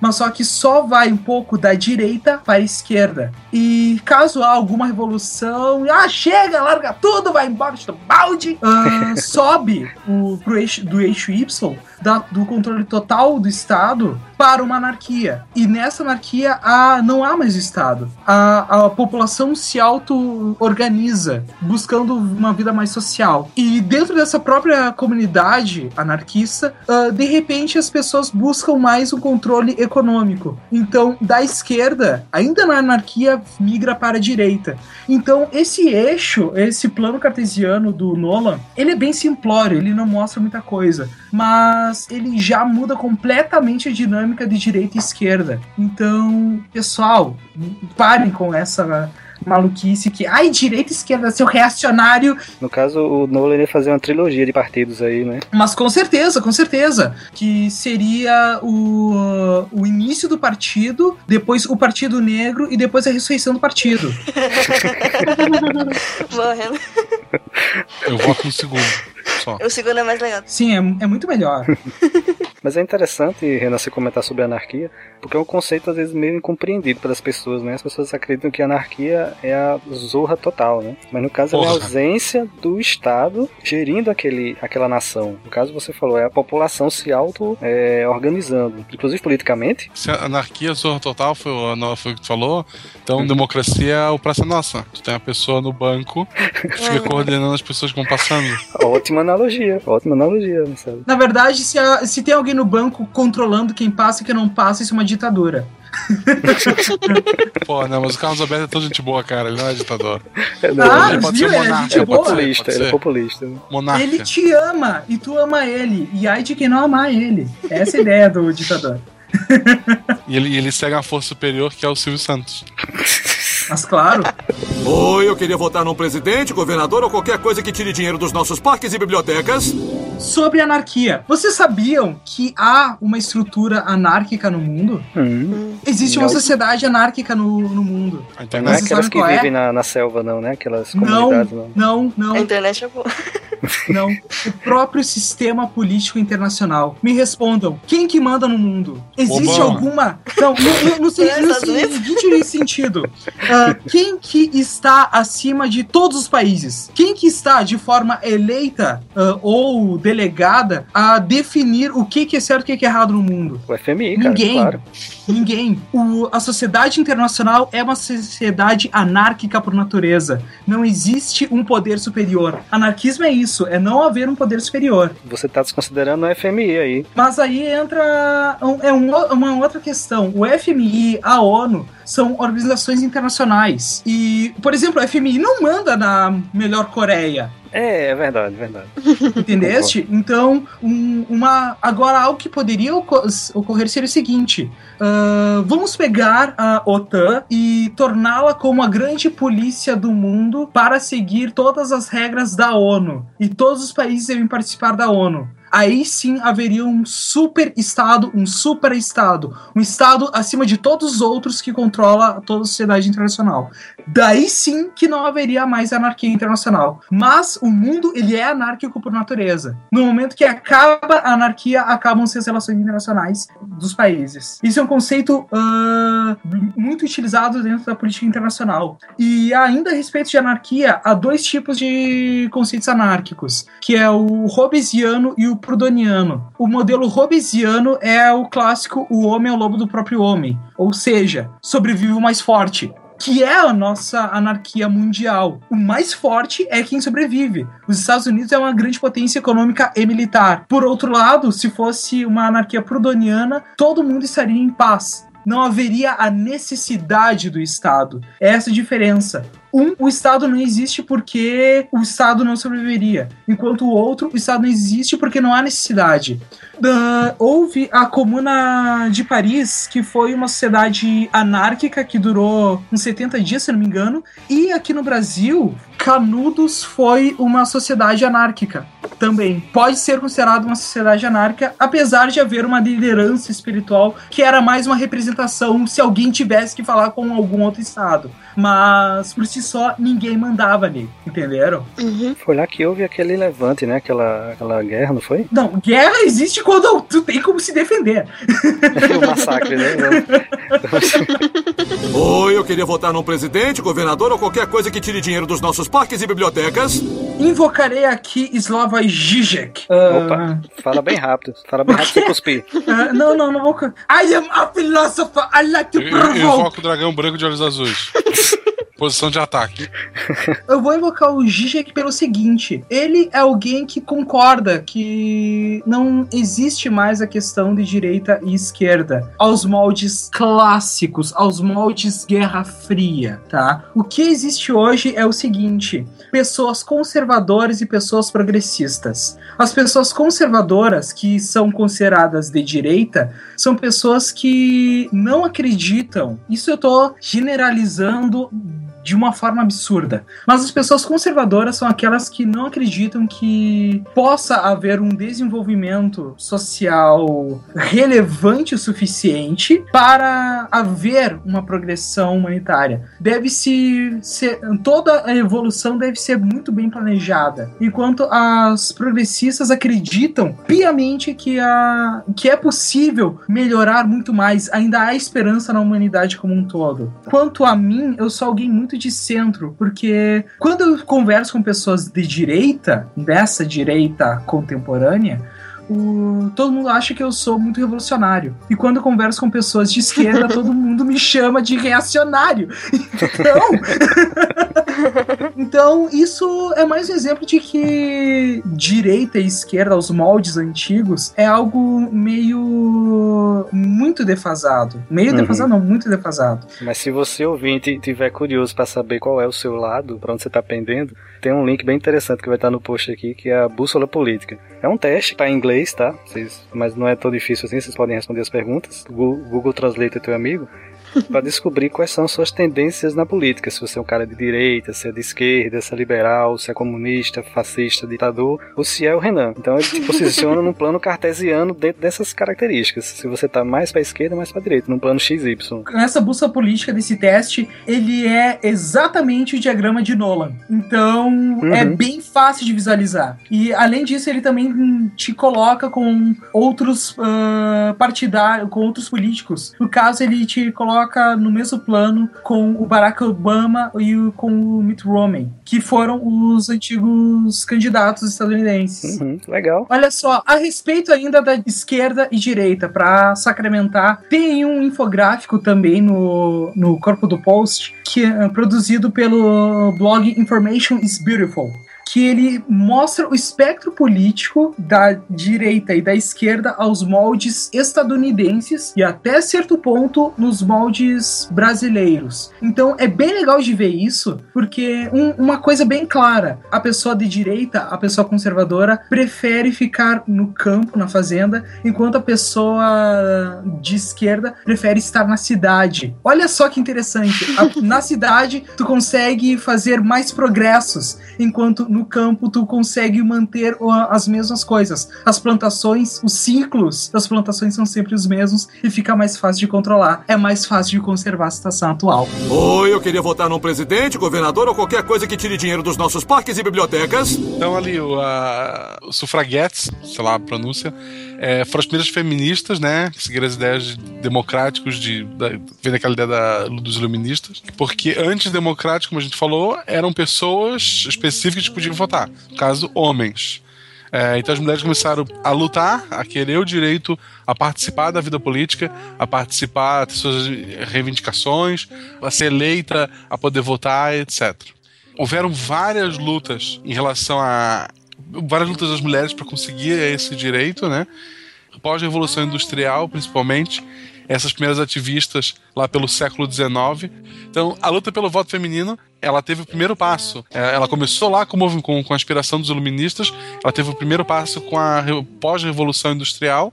mas só que só vai um pouco da direita para a esquerda. E caso há alguma revolução, ah, chega, larga tudo, vai embora, chuta balde, ah, [laughs] sobe o, pro eixo, do eixo Y, da- do controle total do Estado, para uma anarquia. E nessa anarquia há, não há mais Estado. A, a população se auto-organiza, buscando uma vida mais social. E dentro dessa própria comunidade anarquista, ah, de repente as pessoas buscam mais um controle econômico. Então, da esquerda, ainda na anarquia, migra para a direita. Então, esse eixo, esse plano cartesiano do Nolan, ele é bem simplório, ele não mostra muita coisa, mas ele já muda completamente a dinâmica de direita e esquerda. Então, pessoal, parem com essa maluquice que, ai, direita e esquerda, seu reacionário, No caso, o Nolan ia fazer uma trilogia de partidos aí, né? mas com certeza, com certeza. Que seria o, o início do partido, depois o Partido Negro e depois a ressurreição do partido. [laughs] Boa. Eu voto no segundo. Só. O segundo é mais legal. Sim, é, é muito melhor. [laughs] Mas é interessante, Renan, você comentar sobre a anarquia, porque é um conceito às vezes meio incompreendido pelas pessoas, né? As pessoas acreditam que a anarquia é a zorra total, né? Mas no caso é a Porra. ausência do Estado gerindo aquele, aquela nação. No caso você falou, é a população se auto-organizando, inclusive politicamente. Se a anarquia, zorra total, foi, o- foi o que tu falou. Então, democracia é o Praça Nossa. Tu tem uma pessoa no banco que [laughs] fica coordenando as pessoas que vão passando. Ótima analogia, ótima analogia, Marcelo. Na verdade, se, a- se tem alguém no banco controlando quem passa e quem não passa, isso é uma ditadura. Pô, não, mas o Carlos Alberto é tão gente boa, cara. Ele não é ditador. Ah, ele pode viu? ser é monarca. Ele é populista, Pode ele é ser. populista. né? Monarca. Ele te ama e tu ama ele. E ai de quem não amar ele. Essa é a ideia do ditador. E ele, ele segue uma força superior que é o Silvio Santos. [laughs] Mas claro, Oi, eu queria votar num presidente, governador ou qualquer coisa que tire dinheiro dos nossos parques e bibliotecas. sobre anarquia. Vocês sabiam que há uma estrutura anárquica no mundo? Hum. Existe uma Não. sociedade anárquica no, no mundo. A Não é internet. Aquelas que é? vivem na, na selva, não, né? Aquelas Não, comunidades, não. não, não, A internet é boa. [laughs] não. O próprio sistema político internacional. Me respondam, quem que manda no mundo? Existe Obama. alguma... Não, no, no, no, se- É, no Estados Unidos. seguinte sentido. [laughs] Ah, [laughs] quem que está acima de todos os países? Quem que está de forma eleita ah, ou delegada a definir o que, que é certo e o que, que é errado no mundo? O FMI, cara, Ninguém. claro. Ninguém. O- a sociedade internacional é uma sociedade anárquica por natureza. Não existe um poder superior. Anarquismo é isso, é não haver um poder superior. Você tá desconsiderando o FMI aí. Mas aí entra um- é um uma outra questão. O FMI, a ONU, são organizações internacionais. E, por exemplo, o FMI não manda na melhor Coreia. É, é verdade, verdade. [laughs] Entendeste? Então, um- uma agora algo que poderia oco- ocorrer seria o seguinte: ah, vamos pegar a OTAN e torná-la como a grande polícia do mundo para seguir todas as regras da ONU. E todos os países devem participar da ONU. Aí sim haveria um super estado, um super estado, um estado acima de todos os outros que controla toda a sociedade internacional. Daí sim que não haveria mais anarquia internacional. Mas o mundo ele é anárquico por natureza. No momento que acaba a anarquia, acabam-se as relações internacionais dos países. Isso é um conceito uh, muito utilizado dentro da política internacional. E ainda a respeito de anarquia, há dois tipos de conceitos anárquicos, que é o hobbesiano e o prudoniano. O modelo hobbesiano é o clássico o homem é o lobo do próprio homem, ou seja, sobrevive o mais forte que é a nossa anarquia mundial. O mais forte é quem sobrevive. Os Estados Unidos é uma grande potência econômica e militar. Por outro lado, se fosse uma anarquia prudoniana, todo mundo estaria em paz não haveria a necessidade do Estado. É essa a diferença. Um, o Estado não existe porque o Estado não sobreviveria, enquanto o outro, o Estado não existe porque não há necessidade. Uh, houve a Comuna de Paris, que foi uma sociedade anárquica que durou uns 70 dias, se não me engano, e aqui no Brasil, Canudos foi uma sociedade anárquica também. Pode ser considerado uma sociedade anárquica, apesar de haver uma liderança espiritual que era mais uma representação se alguém tivesse que falar com algum outro estado. Mas por si só, ninguém mandava ali, entenderam? Uhum. Foi lá que houve aquele levante, né? Aquela, aquela guerra, não foi? Não, guerra existe quando tu tem como se defender. o [laughs] massacre, né? [laughs] Oi, eu queria votar num presidente, governador ou qualquer coisa que tire dinheiro dos nossos parques e bibliotecas. Invocarei aqui Slava Zizek. Opa, fala bem rápido. Fala bem rápido sem [laughs] cuspir. Uh, não, não, não vou. I am a philosopher. I like to provoke. invoco o dragão branco de olhos azuis. Posição de ataque. [laughs] Eu vou invocar o Zizek pelo seguinte: ele é alguém que concorda que não existe mais a questão de direita e esquerda aos moldes clássicos, aos moldes Guerra Fria, tá? O que existe hoje é o seguinte: pessoas conservadoras e pessoas progressistas. As pessoas conservadoras, que são consideradas de direita, são pessoas que não acreditam. Isso eu tô generalizando de uma forma absurda. Mas as pessoas conservadoras são aquelas que não acreditam que possa haver um desenvolvimento social relevante o suficiente para haver uma progressão humanitária. Deve-se ser toda a evolução deve ser muito bem planejada, enquanto as progressistas acreditam piamente que a que é possível melhorar muito mais, ainda há esperança na humanidade como um todo. Quanto a mim, eu sou alguém muito de centro, porque quando eu converso com pessoas de direita, dessa direita contemporânea, o- todo mundo acha que eu sou muito revolucionário. E quando eu converso com pessoas de esquerda, [laughs] todo mundo me chama de reacionário. Então, [laughs] então isso é mais um exemplo de que direita e esquerda, os moldes antigos, é algo meio muito defasado. Meio Uhum. defasado, não, muito defasado. Mas se você ouvinte tiver curioso pra saber qual é o seu lado, pra onde você tá pendendo, tem um link bem interessante que vai estar no post aqui, que é a bússola política. É um teste, tá em inglês, tá? Vocês, mas não é tão difícil assim, vocês podem responder as perguntas. Google, Google Translate é teu amigo. Pra descobrir quais são suas tendências na política. Se você é um cara de direita, se é de esquerda, se é liberal, se é comunista, fascista, ditador, ou se é o Renan. Então ele te posiciona num plano cartesiano dentro dessas características. Se você tá mais pra esquerda, mais pra direita, num plano XY. Nessa bússola política desse teste, ele é exatamente o diagrama de Nolan. Então, é bem fácil de visualizar. E, além disso, ele também te coloca com outros ah, partidários, com outros políticos. No caso, ele te coloca no mesmo plano com o Barack Obama e o- com o Mitt Romney, que foram os antigos candidatos estadunidenses. Uhum, legal. Olha só, a respeito ainda da esquerda e direita, para sacramentar, tem um infográfico também no, no corpo do post, que é produzido pelo blog Information is Beautiful. Que ele mostra o espectro político da direita e da esquerda aos moldes estadunidenses e até certo ponto nos moldes brasileiros. Então é bem legal de ver isso, porque um- uma coisa bem clara: a pessoa de direita, a pessoa conservadora, prefere ficar no campo, na fazenda, enquanto a pessoa de esquerda prefere estar na cidade. Olha só que interessante. A- na cidade, tu consegue fazer mais progressos, enquanto no no campo tu consegue manter o- as mesmas coisas. As plantações, os ciclos das plantações são sempre os mesmos e fica mais fácil de controlar. É mais fácil de conservar a situação atual. Oi, eu queria votar num presidente, governador ou qualquer coisa que tire dinheiro dos nossos parques e bibliotecas. Então ali, o, a, os sufraguetes, sei lá a pronúncia, é, foram as primeiras feministas, né? Que seguiram as ideias de- democráticos, de, da, vem daquela ideia da- dos iluministas. Porque antes democrático, como a gente falou, eram pessoas específicas que podiam votar. No caso, homens. É, então as mulheres começaram a lutar, a querer o direito a participar da vida política, a participar, ter suas reivindicações, a ser eleita, a poder votar, etc. Houveram várias lutas em relação a. várias lutas das mulheres para conseguir esse direito, né? Pós-revolução industrial, principalmente, essas primeiras ativistas lá pelo século XIX. Então, a luta pelo voto feminino, ela teve o primeiro passo. É, Ela começou lá com, com, com a inspiração dos iluministas, ela teve o primeiro passo com a re- pós-revolução industrial.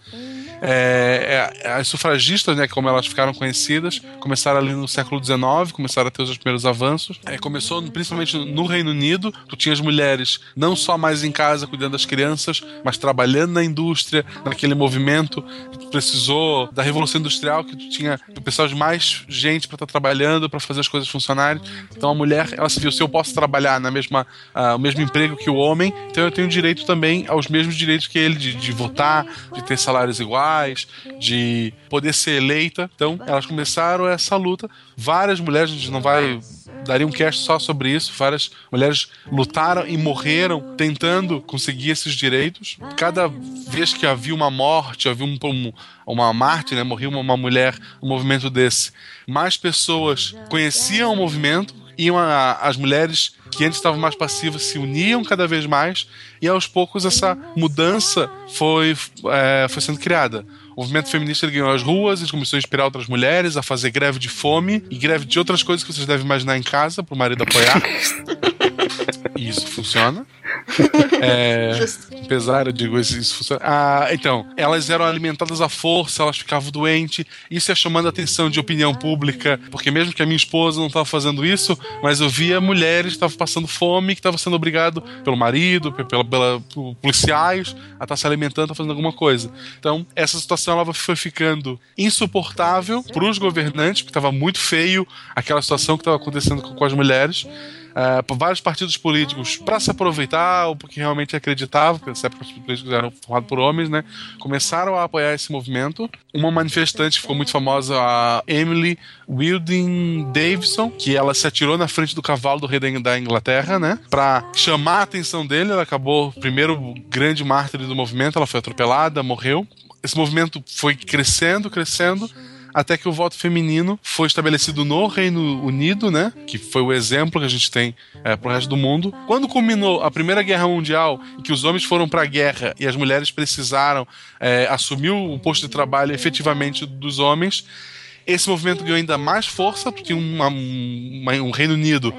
É, é, as sufragistas, né, como elas ficaram conhecidas, começaram ali no século XIX, começaram a ter os primeiros avanços. É, começou principalmente no Reino Unido, tu tinha as mulheres não só mais em casa cuidando das crianças, mas trabalhando na indústria, naquele movimento. Tu precisou da Revolução Industrial, que tu tinha tu precisava de mais gente para estar trabalhando, para fazer as coisas funcionarem. Então a mulher, ela se viu, se eu posso trabalhar na mesma, ah, o mesmo emprego que o homem, então eu tenho direito também aos mesmos direitos que ele, de, de votar, de ter salários iguais, de poder ser eleita. Então elas começaram essa luta. Várias mulheres, a gente não vai daria um cast só sobre isso. Várias mulheres lutaram e morreram tentando conseguir esses direitos. Cada vez que havia uma morte, havia um, um- uma mártir, né, morria uma, uma mulher no movimento desse, mais pessoas conheciam o movimento. Iam a- as mulheres que antes estavam mais passivas se uniam cada vez mais e aos poucos essa mudança foi, é, foi sendo criada. O movimento feminista ganhou as ruas, ele começou a inspirar outras mulheres a fazer greve de fome e greve de outras coisas que vocês devem imaginar em casa para o marido apoiar. [laughs] Isso funciona. [laughs] É, apesar, eu digo, isso, isso funciona. Ah, então, elas eram alimentadas à força, elas ficavam doentes. Isso ia chamando a atenção de opinião pública, porque mesmo que a minha esposa não estava fazendo isso, mas eu via mulheres que estavam passando fome, que estavam sendo obrigado pelo marido, pe- pela, pela- policiais, a estar se alimentando, a fazendo alguma coisa. Então, essa situação ela foi ficando insuportável para os governantes, porque estava muito feio aquela situação que estava acontecendo com, com as mulheres. Ah, por vários partidos políticos para se aproveitar ou porque realmente acreditavam, porque nessa época os políticos eram formados por homens, né? Começaram a apoiar esse movimento. Uma manifestante ficou muito famosa, a Emily Wilding Davison, que ela se atirou na frente do cavalo do rei da Inglaterra, né? Para chamar a atenção dele, ela acabou primeiro grande mártir do movimento, ela foi atropelada, morreu. Esse movimento foi crescendo, crescendo até que o voto feminino foi estabelecido no Reino Unido, né? Que foi o exemplo que a gente tem é, pro resto do mundo. Quando culminou a Primeira Guerra Mundial, em que os homens foram para a guerra e as mulheres precisaram é, assumir o posto de trabalho efetivamente dos homens, esse movimento ganhou ainda mais força, porque uma, uma, um Reino Unido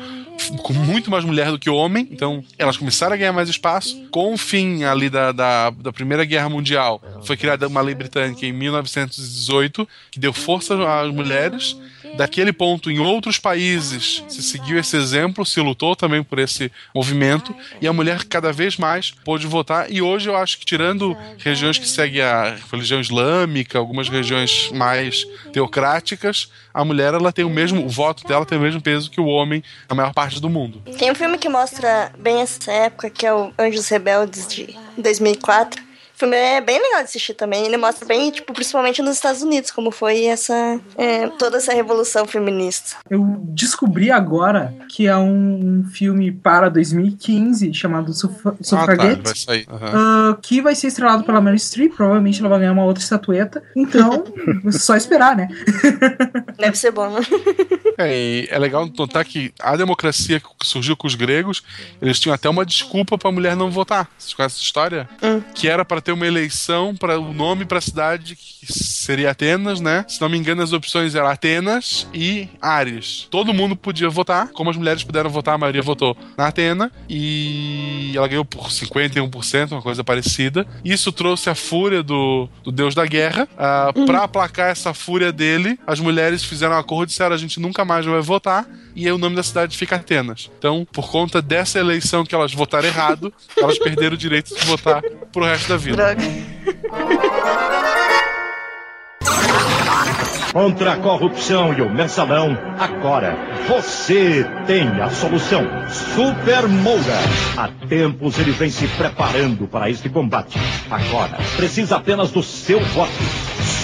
com muito mais mulher do que homem, então elas começaram a ganhar mais espaço. Com o fim ali da, da, da Primeira Guerra Mundial, foi criada uma lei britânica em 1918 que deu força às mulheres. Daquele ponto, em outros países, se seguiu esse exemplo, se lutou também por esse movimento, e a mulher cada vez mais pôde votar. E hoje eu acho que, tirando regiões que seguem a religião islâmica, algumas regiões mais teocráticas, a mulher ela tem o mesmo, o voto dela tem o mesmo peso que o homem na maior parte do mundo. Tem um filme que mostra bem essa época, que é o Anjos Rebeldes de 2004. O filme é bem legal de assistir também. Ele mostra bem, tipo, principalmente nos Estados Unidos, como foi essa é, toda essa revolução feminista. Eu descobri agora que há um, um filme para 2015 chamado Sufra Ah, tá, Suffragette. vai sair. Aham. ah, que vai ser estrelado pela Meryl Streep, provavelmente ela vai ganhar uma outra estatueta. Então, [laughs] só esperar, né? Deve ser bom, né? [laughs] É, e é legal notar que a democracia que surgiu com os gregos, eles tinham até uma desculpa para a mulher não votar. Vocês conhecem essa história? Que era para ter uma eleição para o nome para a cidade que seria Atenas, né? Se não me engano, as opções eram Atenas e Ares. Todo mundo podia votar, como as mulheres puderam votar, a maioria votou na Atena e ela ganhou por 51%, uma coisa parecida. Isso trouxe a fúria do, do deus da guerra. Uh, Para aplacar essa fúria dele, as mulheres fizeram um acordo e disseram: a gente nunca mais vai votar e aí o nome da cidade fica Atenas. Então, por conta dessa eleição que elas votaram errado, [laughs] elas perderam o direito de votar pro resto da vida. Contra a corrupção e o mensalão, agora você tem a solução. Super Moura. Há tempos ele vem se preparando para este combate. Agora, precisa apenas do seu voto.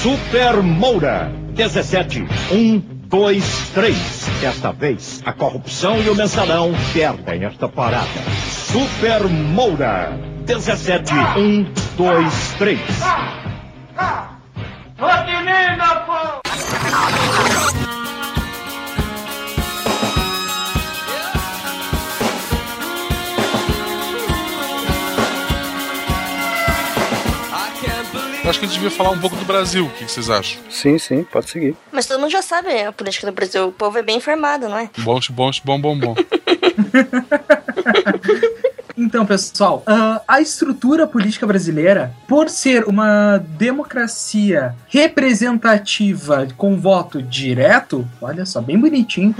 Super Moura. 17, 1, 2, 3. Desta vez, a corrupção e o mensalão perdem esta parada. Super Moura. 17, 1, 2, 3. Eu acho que a gente devia falar um pouco do Brasil. O que vocês acham? Sim, sim, pode seguir. Mas todo mundo já sabe a política do Brasil. O povo é bem informado, não é? Bom, bom, bom, bom, bom. [laughs] Então, pessoal, ah, a estrutura política brasileira, por ser uma democracia representativa com voto direto, olha só, bem bonitinho,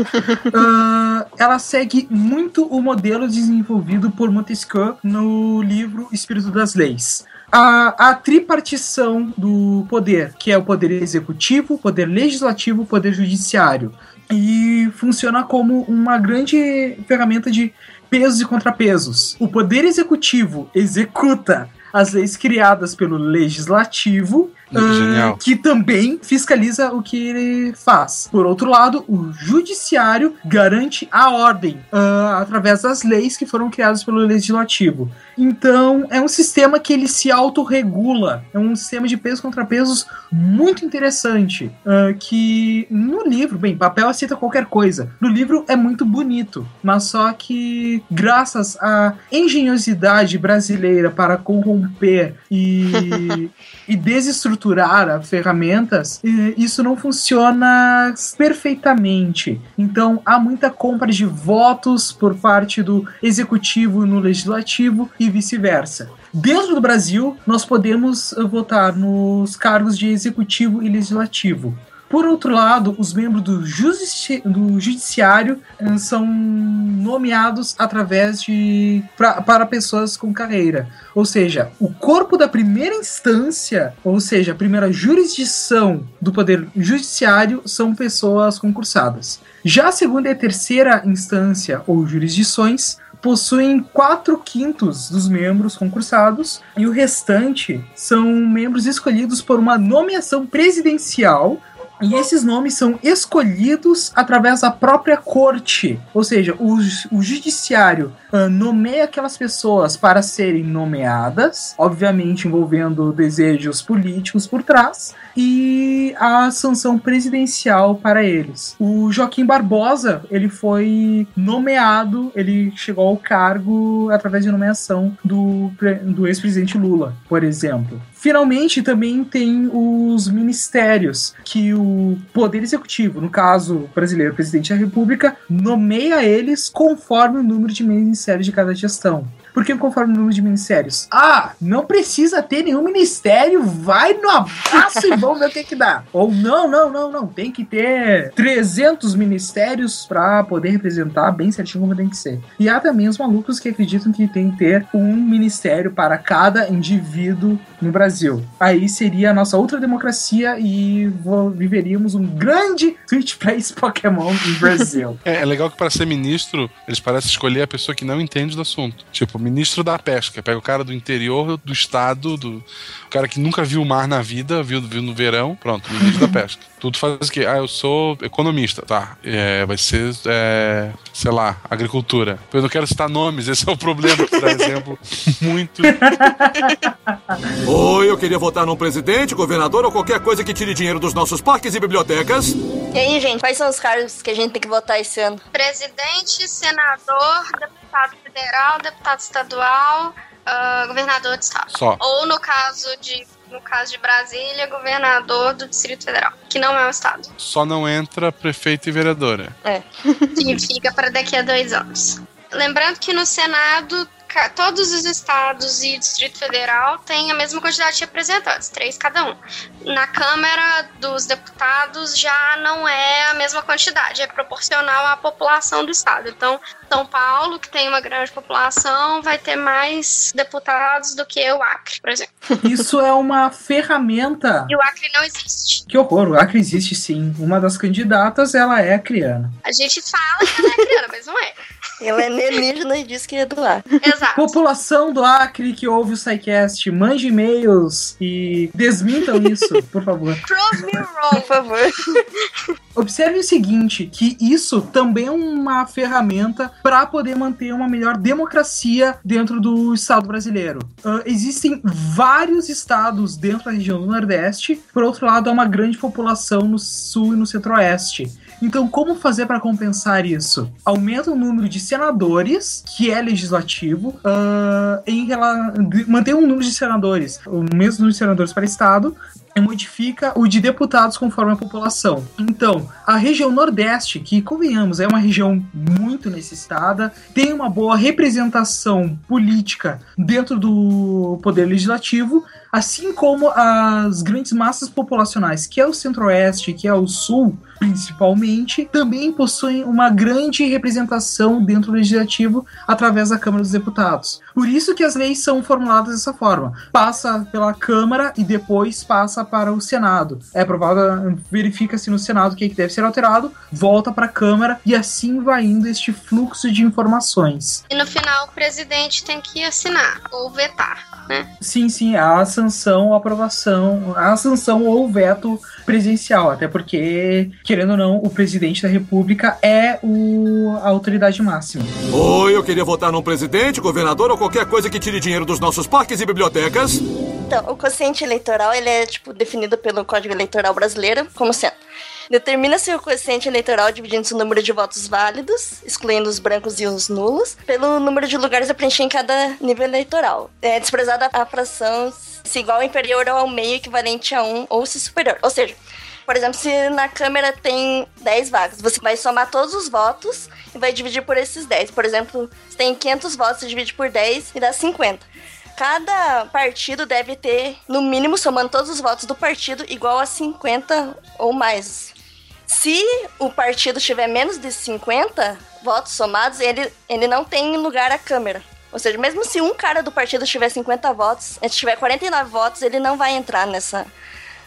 ah, ela segue muito o modelo desenvolvido por Montesquieu no livro Espírito das Leis. A, a tripartição do poder, que é o poder executivo, o poder legislativo, o poder judiciário. E funciona como uma grande ferramenta de pesos e contrapesos. O poder executivo executa as leis criadas pelo legislativo, Genial. que também fiscaliza o que ele faz. Por outro lado, o judiciário garante a ordem ah, através das leis que foram criadas pelo legislativo. Então, é um sistema que ele se autorregula. É um sistema de pesos e contrapesos muito interessante. ah, que no livro, bem, papel aceita qualquer coisa. No livro é muito bonito, mas só que graças à engenhosidade brasileira para corromper e, [laughs] e desestruturar a ferramentas, isso não funciona perfeitamente. Então há muita compra de votos por parte do executivo no legislativo e vice-versa. Dentro do Brasil, nós podemos eh, votar nos cargos de executivo e legislativo. Por outro lado, os membros do, do judiciário eh, são nomeados através de pra, para pessoas com carreira. Ou seja, o corpo da primeira instância, ou seja, a primeira jurisdição do poder judiciário são pessoas concursadas. Já a segunda e a terceira instância ou jurisdições possuem 4 quintos dos membros concursados e o restante são membros escolhidos por uma nomeação presidencial e esses nomes são escolhidos através da própria corte. Ou seja, o, o judiciário ah, nomeia aquelas pessoas para serem nomeadas, obviamente envolvendo desejos políticos por trás, e a sanção presidencial para eles. O Joaquim Barbosa, ele foi nomeado, ele chegou ao cargo através de nomeação do, do ex-presidente Lula, por exemplo. Finalmente, também tem os ministérios, que o Poder Executivo, no caso brasileiro, presidente da República, nomeia eles conforme o número de ministérios de cada gestão. Por que conforme o número de ministérios? Ah, não precisa ter nenhum ministério, vai no abraço e vamos ver o que que dá. Ou não, não, não, não, tem que ter 300 ministérios para poder representar bem certinho como tem que ser. E há também os malucos que acreditam que tem que ter um ministério para cada indivíduo no Brasil. Aí seria a nossa outra democracia e viveríamos um grande Twitch Plays Pokémon no Brasil. [laughs] É, é legal que para ser ministro, eles parecem escolher a pessoa que não entende do assunto. Tipo, ministro da pesca. Pega o cara do interior do estado, do o cara que nunca viu o mar na vida, viu, viu no verão. Pronto, ministro da pesca. [laughs] Tudo faz o quê? Ah, eu sou economista. Tá. É, vai ser, é, sei lá, agricultura. Eu não quero citar nomes, esse é o problema, que dá exemplo muito. [laughs] Oi, eu queria votar num presidente, governador ou qualquer coisa que tire dinheiro dos nossos parques e bibliotecas. E aí, gente, quais são os cargos que a gente tem que votar esse ano? Presidente, senador, deputado federal, deputado estadual, ah, governador de estado. Só. Ou no caso de no caso de Brasília, governador do Distrito Federal, que não é um estado. Só não entra prefeito e vereadora. É. Que [laughs] fica para daqui a dois anos. Lembrando que no Senado todos os estados e Distrito Federal têm a mesma quantidade de representantes, três cada um. Na Câmara dos Deputados já não é a mesma quantidade, é proporcional à população do estado. Então, São Paulo, que tem uma grande população, vai ter mais deputados do que o Acre, por exemplo. [laughs] Isso é uma ferramenta. E o Acre não existe. Que horror, o Acre existe sim. Uma das candidatas, ela é acriana. A gente fala que ela é criana, mas não é. Ela é alienígena e diz que é do ar. [laughs] Exato. População do Acre que ouve o SciCast, mande e-mails e desmintam isso, por favor. Prove me wrong. Por favor. [laughs] Observe o seguinte, que isso também é uma ferramenta para poder manter uma melhor democracia dentro do Estado brasileiro. Ah, existem vários estados dentro da região do Nordeste, por outro lado, há uma grande população no Sul e no Centro-Oeste. Então, como fazer para compensar isso? Aumenta o número de senadores, que é legislativo, ah, em mantém um número de senadores, o mesmo número de senadores para estado, modifica o de deputados conforme a população. Então, a região Nordeste, que convenhamos, é uma região muito necessitada, tem uma boa representação política dentro do poder legislativo, assim como as grandes massas populacionais, que é o Centro-Oeste, que é o Sul, principalmente, também possuem uma grande representação dentro do legislativo através da Câmara dos Deputados. Por isso que as leis são formuladas dessa forma. Passa pela Câmara e depois passa para o Senado. É aprovada, verifica-se no Senado o que, é que deve ser alterado, volta para a Câmara e assim vai indo este fluxo de informações. E no final o presidente tem que assinar ou vetar, né? Sim, sim, há a sanção ou aprovação, há a sanção ou veto presidencial, até porque, querendo ou não, o presidente da república é o, a autoridade máxima. Oi, eu queria votar num presidente, governador ou qualquer coisa que tire dinheiro dos nossos parques e bibliotecas. Então, o quociente eleitoral ele é tipo definido pelo Código Eleitoral Brasileiro como sendo Determina-se o quociente eleitoral dividindo-se o número de votos válidos, excluindo os brancos e os nulos, pelo número de lugares a preencher em cada nível eleitoral. É desprezada a fração se igual ou inferior ao meio equivalente a 1 ou se superior. Ou seja, por exemplo, se na Câmara tem 10 vagas, você vai somar todos os votos e vai dividir por esses 10. Por exemplo, se tem 500 votos, você divide por 10 e dá 50. Cada partido deve ter, no mínimo, somando todos os votos do partido, igual a 50 ou mais. Se o partido tiver menos de 50 votos somados, ele, ele não tem lugar à Câmara. Ou seja, mesmo se um cara do partido tiver 50 votos, se tiver 49 votos, ele não vai entrar nessa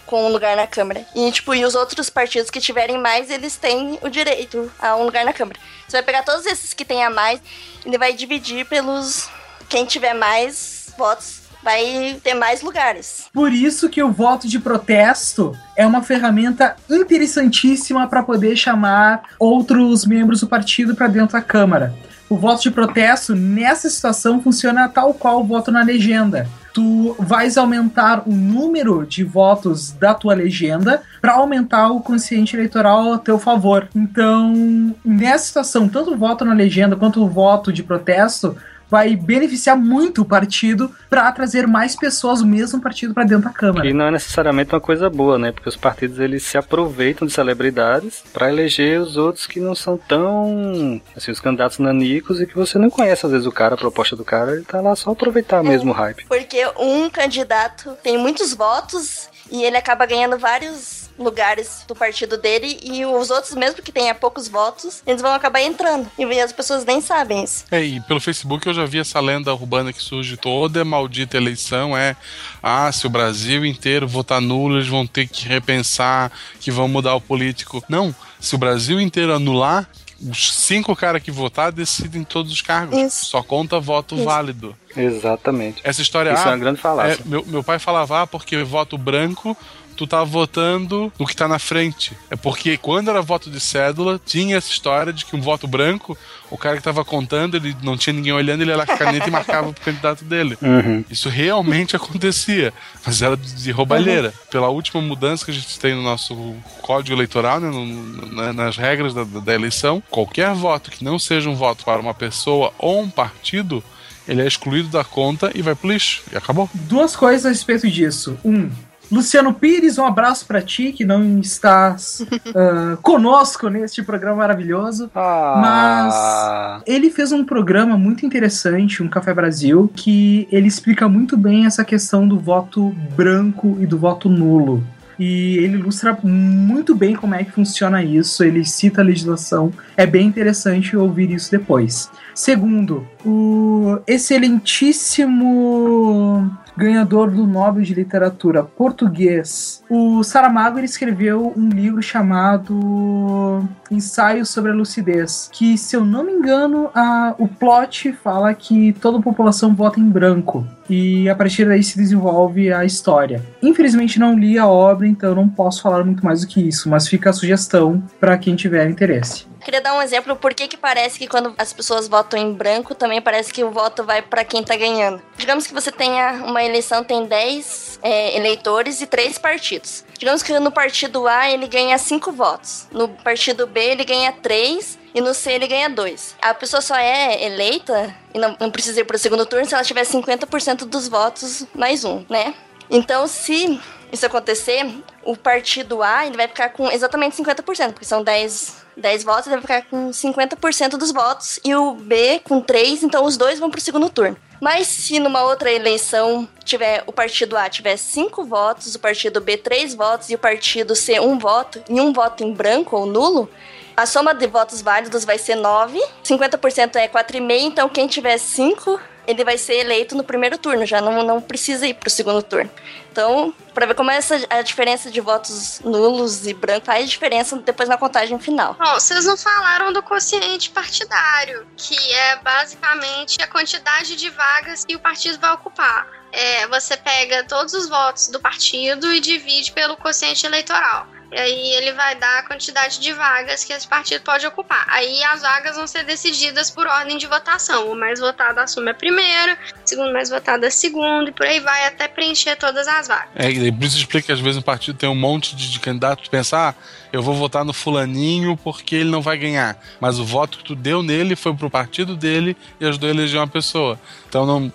com um lugar na Câmara. E, tipo, e os outros partidos que tiverem mais, eles têm o direito a um lugar na Câmara. Você vai pegar todos esses que têm a mais, ele vai dividir pelos. Quem tiver mais votos vai ter mais lugares. Por isso que o voto de protesto é uma ferramenta interessantíssima para poder chamar outros membros do partido para dentro da Câmara. O voto de protesto nessa situação funciona tal qual o voto na legenda. Tu vais aumentar o número de votos da tua legenda para aumentar o consciente eleitoral a teu favor. Então, nessa situação, tanto o voto na legenda quanto o voto de protesto vai beneficiar muito o partido para trazer mais pessoas do mesmo partido para dentro da Câmara. E não é necessariamente uma coisa boa, né? Porque os partidos eles se aproveitam de celebridades para eleger os outros que não são tão, assim, os candidatos nanicos e que você não conhece às vezes o cara, a proposta do cara, ele tá lá só aproveitar mesmo o hype. Porque um candidato tem muitos votos e ele acaba ganhando vários lugares do partido dele e os outros, mesmo que tenha poucos votos, eles vão acabar entrando. E as pessoas nem sabem isso. É, e pelo Facebook eu já vi essa lenda urbana que surge toda maldita eleição é ah, se o Brasil inteiro votar nulo, eles vão ter que repensar que vão mudar o político. Não, se o Brasil inteiro anular, os cinco caras que votar decidem todos os cargos. Isso. Só conta voto Isso. válido. Exatamente. Essa história Isso ah, é uma grande falácia. é, meu, meu pai falava, ah, porque voto branco, tu tá votando no que tá na frente. É porque quando era voto de cédula, tinha essa história de que um voto branco, o cara que tava contando, ele não tinha ninguém olhando, ele ia lá com a caneta e marcava pro candidato dele. Uhum. Isso realmente [laughs] acontecia, mas era de roubalheira. Pela última mudança que a gente tem no nosso código eleitoral, né, no- na- nas regras da, da eleição, qualquer voto que não seja um voto para uma pessoa ou um partido, ele é excluído da conta e vai pro lixo. E acabou. Duas coisas a respeito disso. Um, Luciano Pires, um abraço pra ti, que não estás [laughs] ah, conosco neste programa maravilhoso. Ah. Mas ele fez um programa muito interessante, um Café Brasil, que ele explica muito bem essa questão do voto branco e do voto nulo. E ele ilustra muito bem como é que funciona isso, ele cita a legislação. É bem interessante ouvir isso depois. Segundo, o excelentíssimo ganhador do Nobel de Literatura português, o Saramago escreveu um livro chamado Ensaio sobre a Lucidez, que, se eu não me engano, a, o plot fala que toda a população vota em branco. E a partir daí se desenvolve a história. Infelizmente não li a obra, então não posso falar muito mais do que isso, mas fica a sugestão para quem tiver interesse. Queria dar um exemplo por que parece que quando as pessoas votam em branco, também parece que o voto vai para quem tá ganhando. Digamos que você tenha uma eleição, tem 10 é, eleitores e 3 partidos. Digamos que no partido A ele ganha 5 votos, no partido B ele ganha 3 e no C ele ganha 2. A pessoa só é eleita e não, não precisa ir pro segundo turno se ela tiver 50% dos votos mais um, né? Então, se isso acontecer, o partido A ele vai ficar com exatamente 50%, porque são 10, 10 votos, ele vai ficar com 50% dos votos, e o B com 3, então os dois vão pro segundo turno. Mas se numa outra eleição tiver o partido A tiver 5 votos, o partido B 3 votos e o partido C 1 um voto, e um voto em branco ou nulo, a soma de votos válidos vai ser 9, 50% é 4,5, então quem tiver 5 ele vai ser eleito no primeiro turno, já não, não precisa ir pro segundo turno. Então, para ver como essa a diferença de votos nulos e brancos faz diferença depois na contagem final. Bom, vocês não falaram do quociente partidário, que é basicamente a quantidade de vagas que o partido vai ocupar. É, você pega todos os votos do partido e divide pelo quociente eleitoral. E aí ele vai dar a quantidade de vagas que esse partido pode ocupar. Aí as vagas vão ser decididas por ordem de votação. O mais votado assume a primeira, o segundo mais votado a segunda, e por aí vai até preencher todas as vagas. É, e por isso explica que às vezes um partido tem um monte de, de candidatos, pensar, ah, eu vou votar no fulaninho porque ele não vai ganhar. Mas o voto que tu deu nele foi pro partido dele e ajudou a eleger uma pessoa. Então não.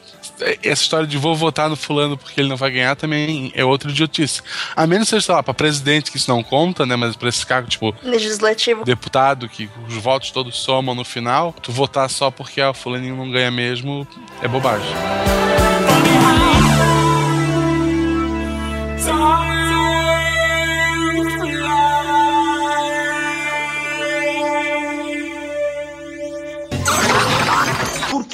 Essa história de vou votar no fulano porque ele não vai ganhar também é outra idiotice. A menos seja, sei lá, pra presidente que isso não conta, né? Mas pra esse cargo, tipo, Legislativo. deputado, que os votos todos somam no final, tu votar só porque ah, o fulaninho não ganha mesmo é bobagem.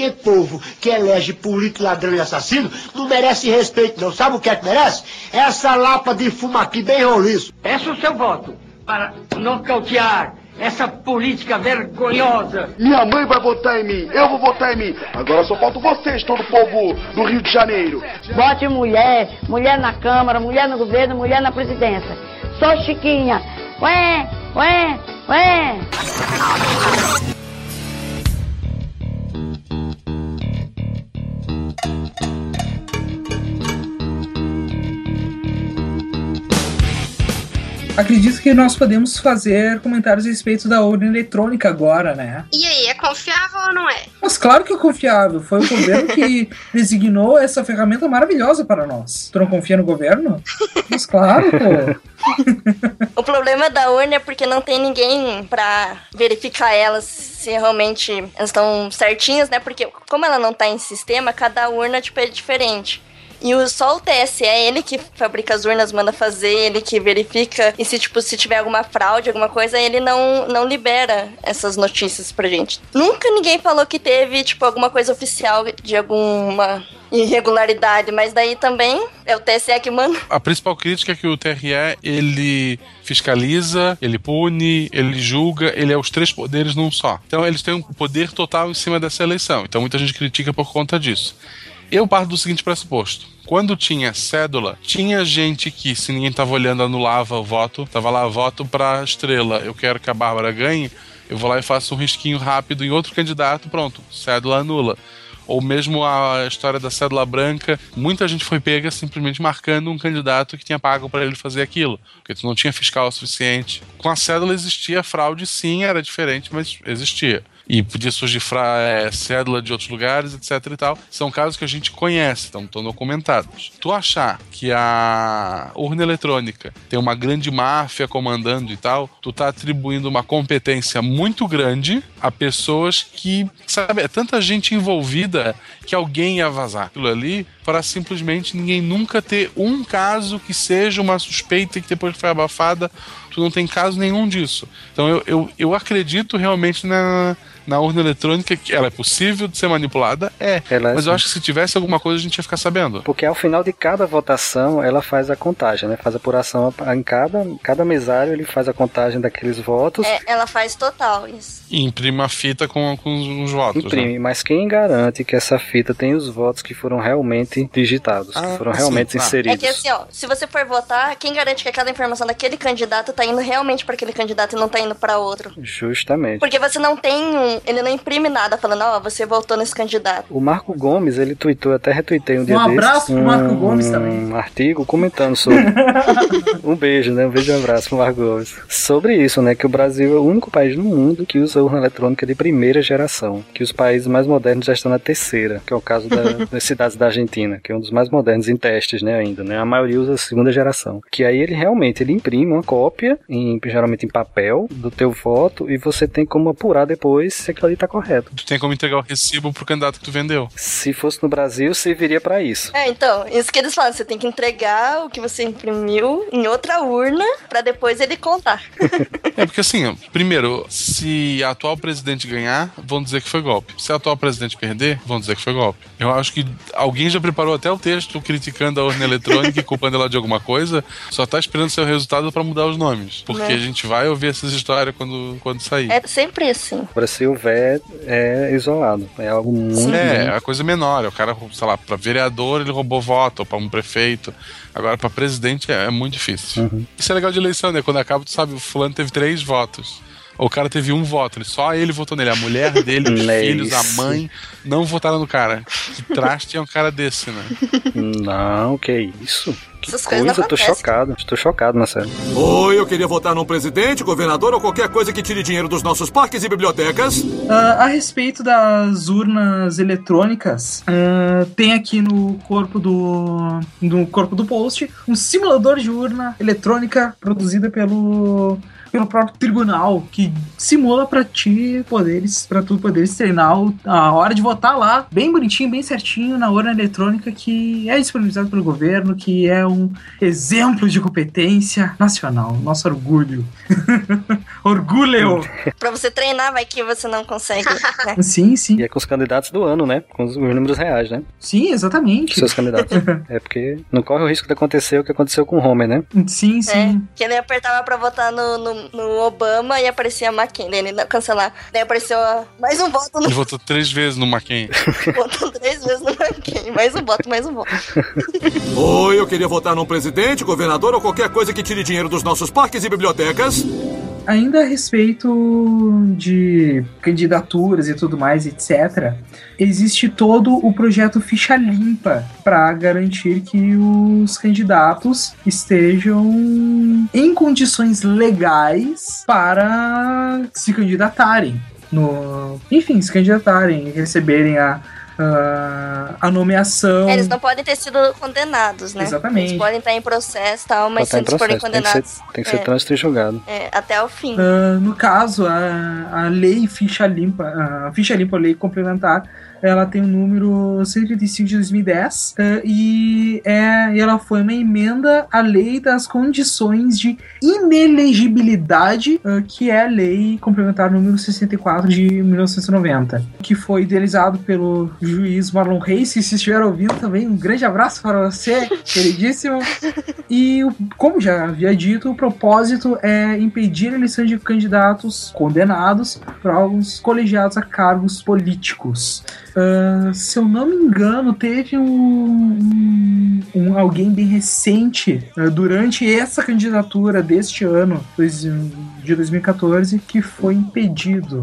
Porque povo que elege político, ladrão e assassino não merece respeito, não. Sabe o que é que merece? Essa lapa de fuma aqui bem roliço. Peço o seu voto para nocautear essa política vergonhosa. Minha mãe vai votar em mim, eu vou votar em mim. Agora só falta vocês, todo o povo do Rio de Janeiro. Vote mulher, mulher na Câmara, mulher no governo, mulher na presidência. Sou Chiquinha. Ué, ué, ué. Acredito que nós podemos fazer comentários a respeito da urna eletrônica agora, né? E aí, é confiável ou não é? Mas claro que é confiável. Foi o governo que [laughs] designou essa ferramenta maravilhosa para nós. Tu não confia no governo? Mas claro, pô. [laughs] O problema da urna é porque não tem ninguém pra verificar elas se realmente elas estão certinhas, né? Porque como ela não tá em sistema, cada urna tipo, é diferente. E o, só o TSE é ele que fabrica as urnas, manda fazer, ele que verifica. E se, tipo, se tiver alguma fraude, alguma coisa, ele não, não libera essas notícias pra gente. Nunca ninguém falou que teve, tipo, alguma coisa oficial de alguma irregularidade, mas daí também é o TSE que manda. A principal crítica é que o TRE, ele fiscaliza, ele pune, ele julga, ele é os três poderes num só. Então eles têm um poder total em cima dessa eleição. Então muita gente critica por conta disso. Eu parto do seguinte pressuposto. Quando tinha cédula, tinha gente que, se ninguém tava olhando, anulava o voto. Tava lá, voto pra estrela. Eu quero que a Bárbara ganhe. Eu vou lá e faço um risquinho rápido em outro candidato, pronto, cédula anula. Ou mesmo a história da cédula branca, muita gente foi pega simplesmente marcando um candidato que tinha pago para ele fazer aquilo, porque tu não tinha fiscal o suficiente. Com a cédula existia fraude, sim, era diferente, mas existia. E podia surgir é, cédula de outros lugares, etc e tal. São casos que a gente conhece, então estão documentados. Tu achar que a urna eletrônica tem uma grande máfia comandando e tal, tu tá atribuindo uma competência muito grande a pessoas que, sabe, é tanta gente envolvida que alguém ia vazar aquilo ali para simplesmente ninguém nunca ter um caso que seja uma suspeita que depois foi abafada. Tu não tem caso nenhum disso. Então eu, eu, eu acredito realmente na, na urna eletrônica que ela é possível de ser manipulada, é. Ela é mas eu acho que se tivesse alguma coisa a gente ia ficar sabendo. Porque ao final de cada votação, ela faz a contagem, né? Faz a apuração em cada, cada mesário, ele faz a contagem daqueles votos. É, ela faz total isso. E imprime uma fita com, com os votos. Imprime, né? mas quem garante que essa fita tem os votos que foram realmente digitados, Ah, que foram sim, realmente tá. inseridos? É que assim, ó, se você for votar, quem garante que aquela informação daquele candidato tá indo realmente pra aquele candidato e não tá indo pra outro? Justamente. Porque você não tem um. Ele não imprime nada falando, ó, você votou nesse candidato. O Marco Gomes, ele tweetou, até retuitei um dia Um abraço desses, pro Marco Gomes também. Um artigo comentando sobre... [laughs] um beijo, né? Um beijo e um abraço pro Marco Gomes. Sobre isso, né? Que o Brasil é o único país no mundo que usa urna eletrônica de primeira geração. Que os países mais modernos já estão na terceira, que é o caso da- [laughs] das cidades da Argentina, que é um dos mais modernos em testes, né? Ainda, né? A maioria usa a segunda geração. Que aí ele realmente ele imprime uma cópia, em, geralmente em papel, do teu voto, e você tem como apurar depois se aquilo ali tá correto. Tu tem como entregar o recibo pro candidato que tu vendeu. Se fosse no Brasil, serviria pra isso. É, então, isso que eles falam, você tem que entregar o que você imprimiu em outra urna pra depois ele contar. [laughs] É porque assim, primeiro, se a atual presidente ganhar, vão dizer que foi golpe. Se a atual presidente perder, vão dizer que foi golpe. Eu acho que alguém já preparou até o texto criticando a urna eletrônica e culpando ela de alguma coisa, só tá esperando seu resultado pra mudar os nomes. Porque Né? a gente vai ouvir essas histórias quando, quando sair. É sempre assim. Agora, se houver, é isolado. É algo muito. É, muito- a coisa menor. O cara, sei lá, pra vereador ele roubou voto, ou pra um prefeito. Agora, pra presidente é, é muito difícil. Uhum. Isso é legal de eleição, né? Quando acaba, tu sabe, o fulano teve três votos. Ou o cara teve um voto, ele- só ele votou nele. A mulher dele, [laughs] os é filhos, a mãe não votaram no cara. Que traste é um cara desse, né? Não, que isso? Que Essas coisas coisa, eu tô chocado. Estou chocado, Marcelo. Oi, eu queria votar num presidente, governador ou qualquer coisa que tire dinheiro dos nossos parques e bibliotecas. Ah, a respeito das urnas eletrônicas, ah, tem aqui no corpo do no corpo do post um simulador de urna eletrônica produzida pelo pelo próprio tribunal que simula pra ti poderes para tu poderes treinar a hora de votar lá bem bonitinho bem certinho na urna eletrônica que é disponibilizado pelo governo que é um exemplo de competência nacional nosso orgulho [laughs] orgulho Pra você treinar, vai que você não consegue. né? [laughs] sim sim E é com os candidatos do ano, né? Com os, os números reais, né? Sim, exatamente. Seus candidatos. [laughs] é porque não corre o risco de acontecer o que aconteceu com o Homer, né? Sim, sim. Que ele apertava pra votar no, no, no Obama e aparecia a McCain. Daí ele não cancelar. Daí apareceu mais um voto no Ele votou três vezes no McCain. [laughs] voto três vezes no McCain. Mais um voto, mais um voto. [laughs] Oi, eu queria votar num presidente, governador ou qualquer coisa que tire dinheiro dos nossos parques e bibliotecas. Ainda a respeito de candidaturas e tudo mais, etc., existe todo o projeto Ficha Limpa para garantir que os candidatos estejam em condições legais para se candidatarem. No, enfim, se candidatarem, receberem a, a, a nomeação. Eles não podem ter sido condenados, né? Exatamente. Eles podem estar em processo e tal, mas Tá se em eles forem processo, tem que ser, condenados. tem que ser é, trânsito e julgado. é, até o fim. Ah, no caso, a, a lei ficha limpa, a ficha limpa, a lei complementar, ela tem o número 135 de 2010 ah, e, é, e ela foi uma emenda à lei das condições de inelegibilidade, ah, que é a lei complementar número 64 de 1990, que foi idealizado pelo juiz Marlon Reis, que se estiver ouvindo também, um grande abraço para você, [laughs] queridíssimo. E, como já havia dito, o propósito é impedir a eleição de candidatos condenados por órgãos colegiados a cargos políticos. Ah, se eu não me engano, teve um, um- um alguém bem recente ah, durante essa candidatura deste ano, dois- de 2014, que foi impedido.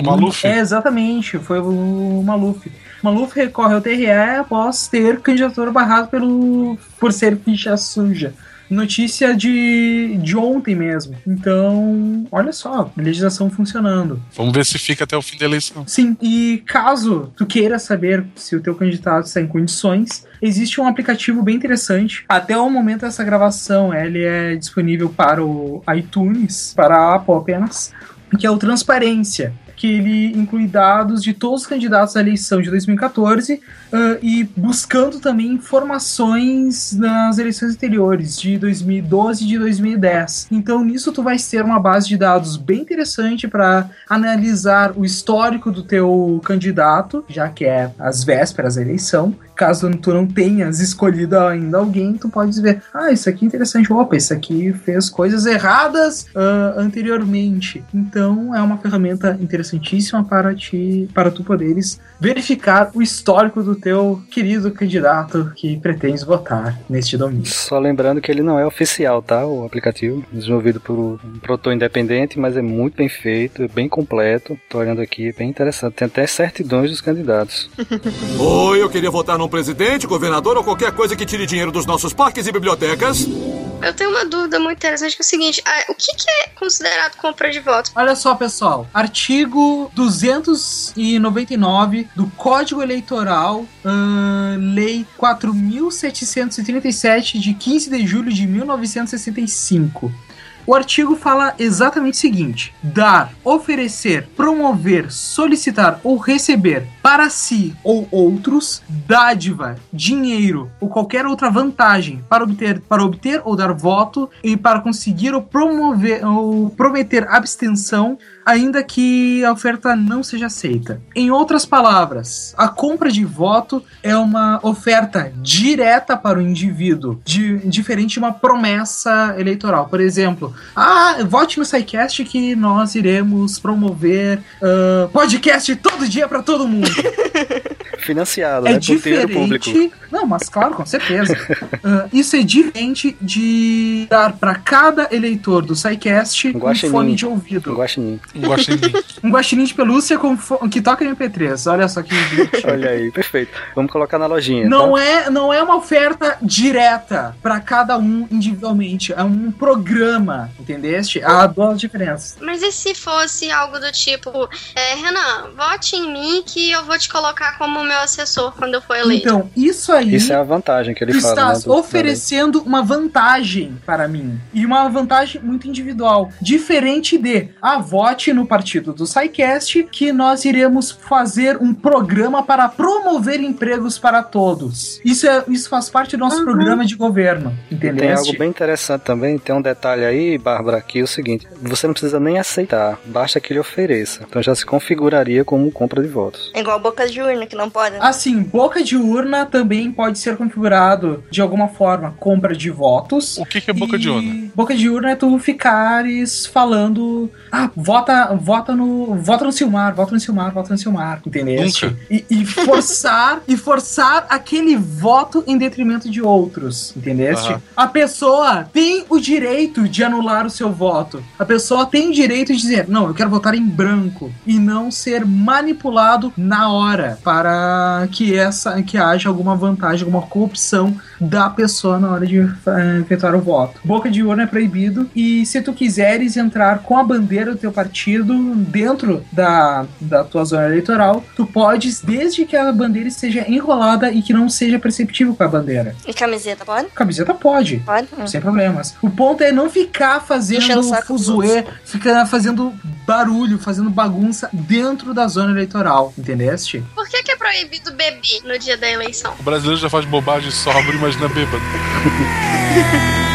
O Maluf? É, exatamente, foi o Maluf. Maluf recorre ao TRE após ter candidatura barrado pelo, por ser ficha suja. Notícia de, de ontem mesmo. Então, olha só, legislação funcionando. Vamos ver se fica até o fim da eleição. Sim, e caso tu queira saber se o teu candidato está em condições, existe um aplicativo bem interessante. Até o momento dessa gravação, ele é disponível para o iTunes, para a Apple apenas, que é o Transparência. Que ele inclui dados de todos os candidatos à eleição de 2014 ah, e buscando também informações nas eleições anteriores, de 2012 e de 2010. Então, nisso, tu vai ter uma base de dados bem interessante para analisar o histórico do teu candidato, já que é as vésperas da eleição. Caso tu não tenhas escolhido ainda alguém, tu pode ver, ah, isso aqui é interessante, opa, isso aqui fez coisas erradas ah, anteriormente. Então é uma ferramenta interessantíssima para ti, para tu poderes verificar o histórico do teu querido candidato que pretendes votar neste domingo. Só lembrando que ele não é oficial, tá? O aplicativo, desenvolvido por um produtor independente, mas é muito bem feito, é bem completo. Tô olhando aqui, é bem interessante. Tem até certidões dos candidatos. [laughs] Oi, eu queria votar num presidente, governador ou qualquer coisa que tire dinheiro dos nossos parques e bibliotecas. Eu tenho uma dúvida muito interessante que é o seguinte: ah, o que, é considerado compra de votos? Olha só, pessoal. Artigo 299 do Código Eleitoral, ahn, Lei 4.737, de 15 de julho de 1965. O artigo fala exatamente o seguinte: dar, oferecer, promover, solicitar ou receber para si ou outros dádiva, dinheiro ou qualquer outra vantagem para obter, para obter ou dar voto e para conseguir ou promover ou prometer abstenção, ainda que a oferta não seja aceita. Em outras palavras, a compra de voto é uma oferta direta para o indivíduo, di- diferente de uma promessa eleitoral. Por exemplo, ah, vote no SciCast que nós iremos promover ah, podcast todo dia para todo mundo. [laughs] Financiado, É né? Dinheiro público. diferente. Não, mas claro, com certeza. [laughs] Ah, isso é diferente de dar para cada eleitor do SciCast um fone de ouvido. Um guaxinim. Um guaxinim. Um guaxinim de pelúcia com que toca MP3. Olha só que [laughs] Olha aí, perfeito. Vamos colocar na lojinha. Não tá? é, não é uma oferta direta para cada um individualmente. É um programa, entendeste? Há duas diferenças. Mas e se fosse algo do tipo, é, Renan, vote em mim que eu vou te colocar como meu assessor quando eu for eleito? Então, isso aí. Isso é a vantagem que ele tu fala. estás né, do- oferecendo uma vantagem para mim. E uma vantagem muito individual. Diferente de a vote no partido do SciCast, que nós iremos fazer um programa para promover empregos para todos. Isso, é, isso faz parte do nosso programa de governo. Entendeu? Tem algo bem interessante também, tem um detalhe aí, Bárbara, que é o seguinte: você não precisa nem aceitar, basta que ele ofereça. Então já se configuraria como compra de votos. É igual boca de urna, que não pode. né? Assim, boca de urna também pode ser configurado de alguma forma compra de votos. O que, que é boca de urna? Boca de urna é tu ficares falando, ah, vota, vota no, vota no Silmar, vota no Silmar, vota no Silmar, entendeu? E, e forçar e forçar aquele voto em detrimento de outros, entendeste? Aham. A pessoa tem o direito de anular o seu voto. A pessoa tem o direito de dizer, não, eu quero votar em branco e não ser manipulado na hora para que essa que haja alguma vantagem, alguma corrupção da pessoa na hora de eh, efetuar o voto. Boca de urna é proibido e se tu quiseres entrar com a bandeira do teu partido dentro da, da tua zona eleitoral, tu podes, desde que a bandeira esteja enrolada e que não seja perceptível com a bandeira. E camiseta, pode? Camiseta pode. Pode? Hum. Sem problemas. O ponto é não ficar fazendo fuzuê, ficar fazendo barulho, fazendo bagunça dentro da zona eleitoral, entendeste? Por que, que é proibido beber no dia da eleição? O brasileiro já faz bobagem sóbrio, imagina bêbado. [laughs]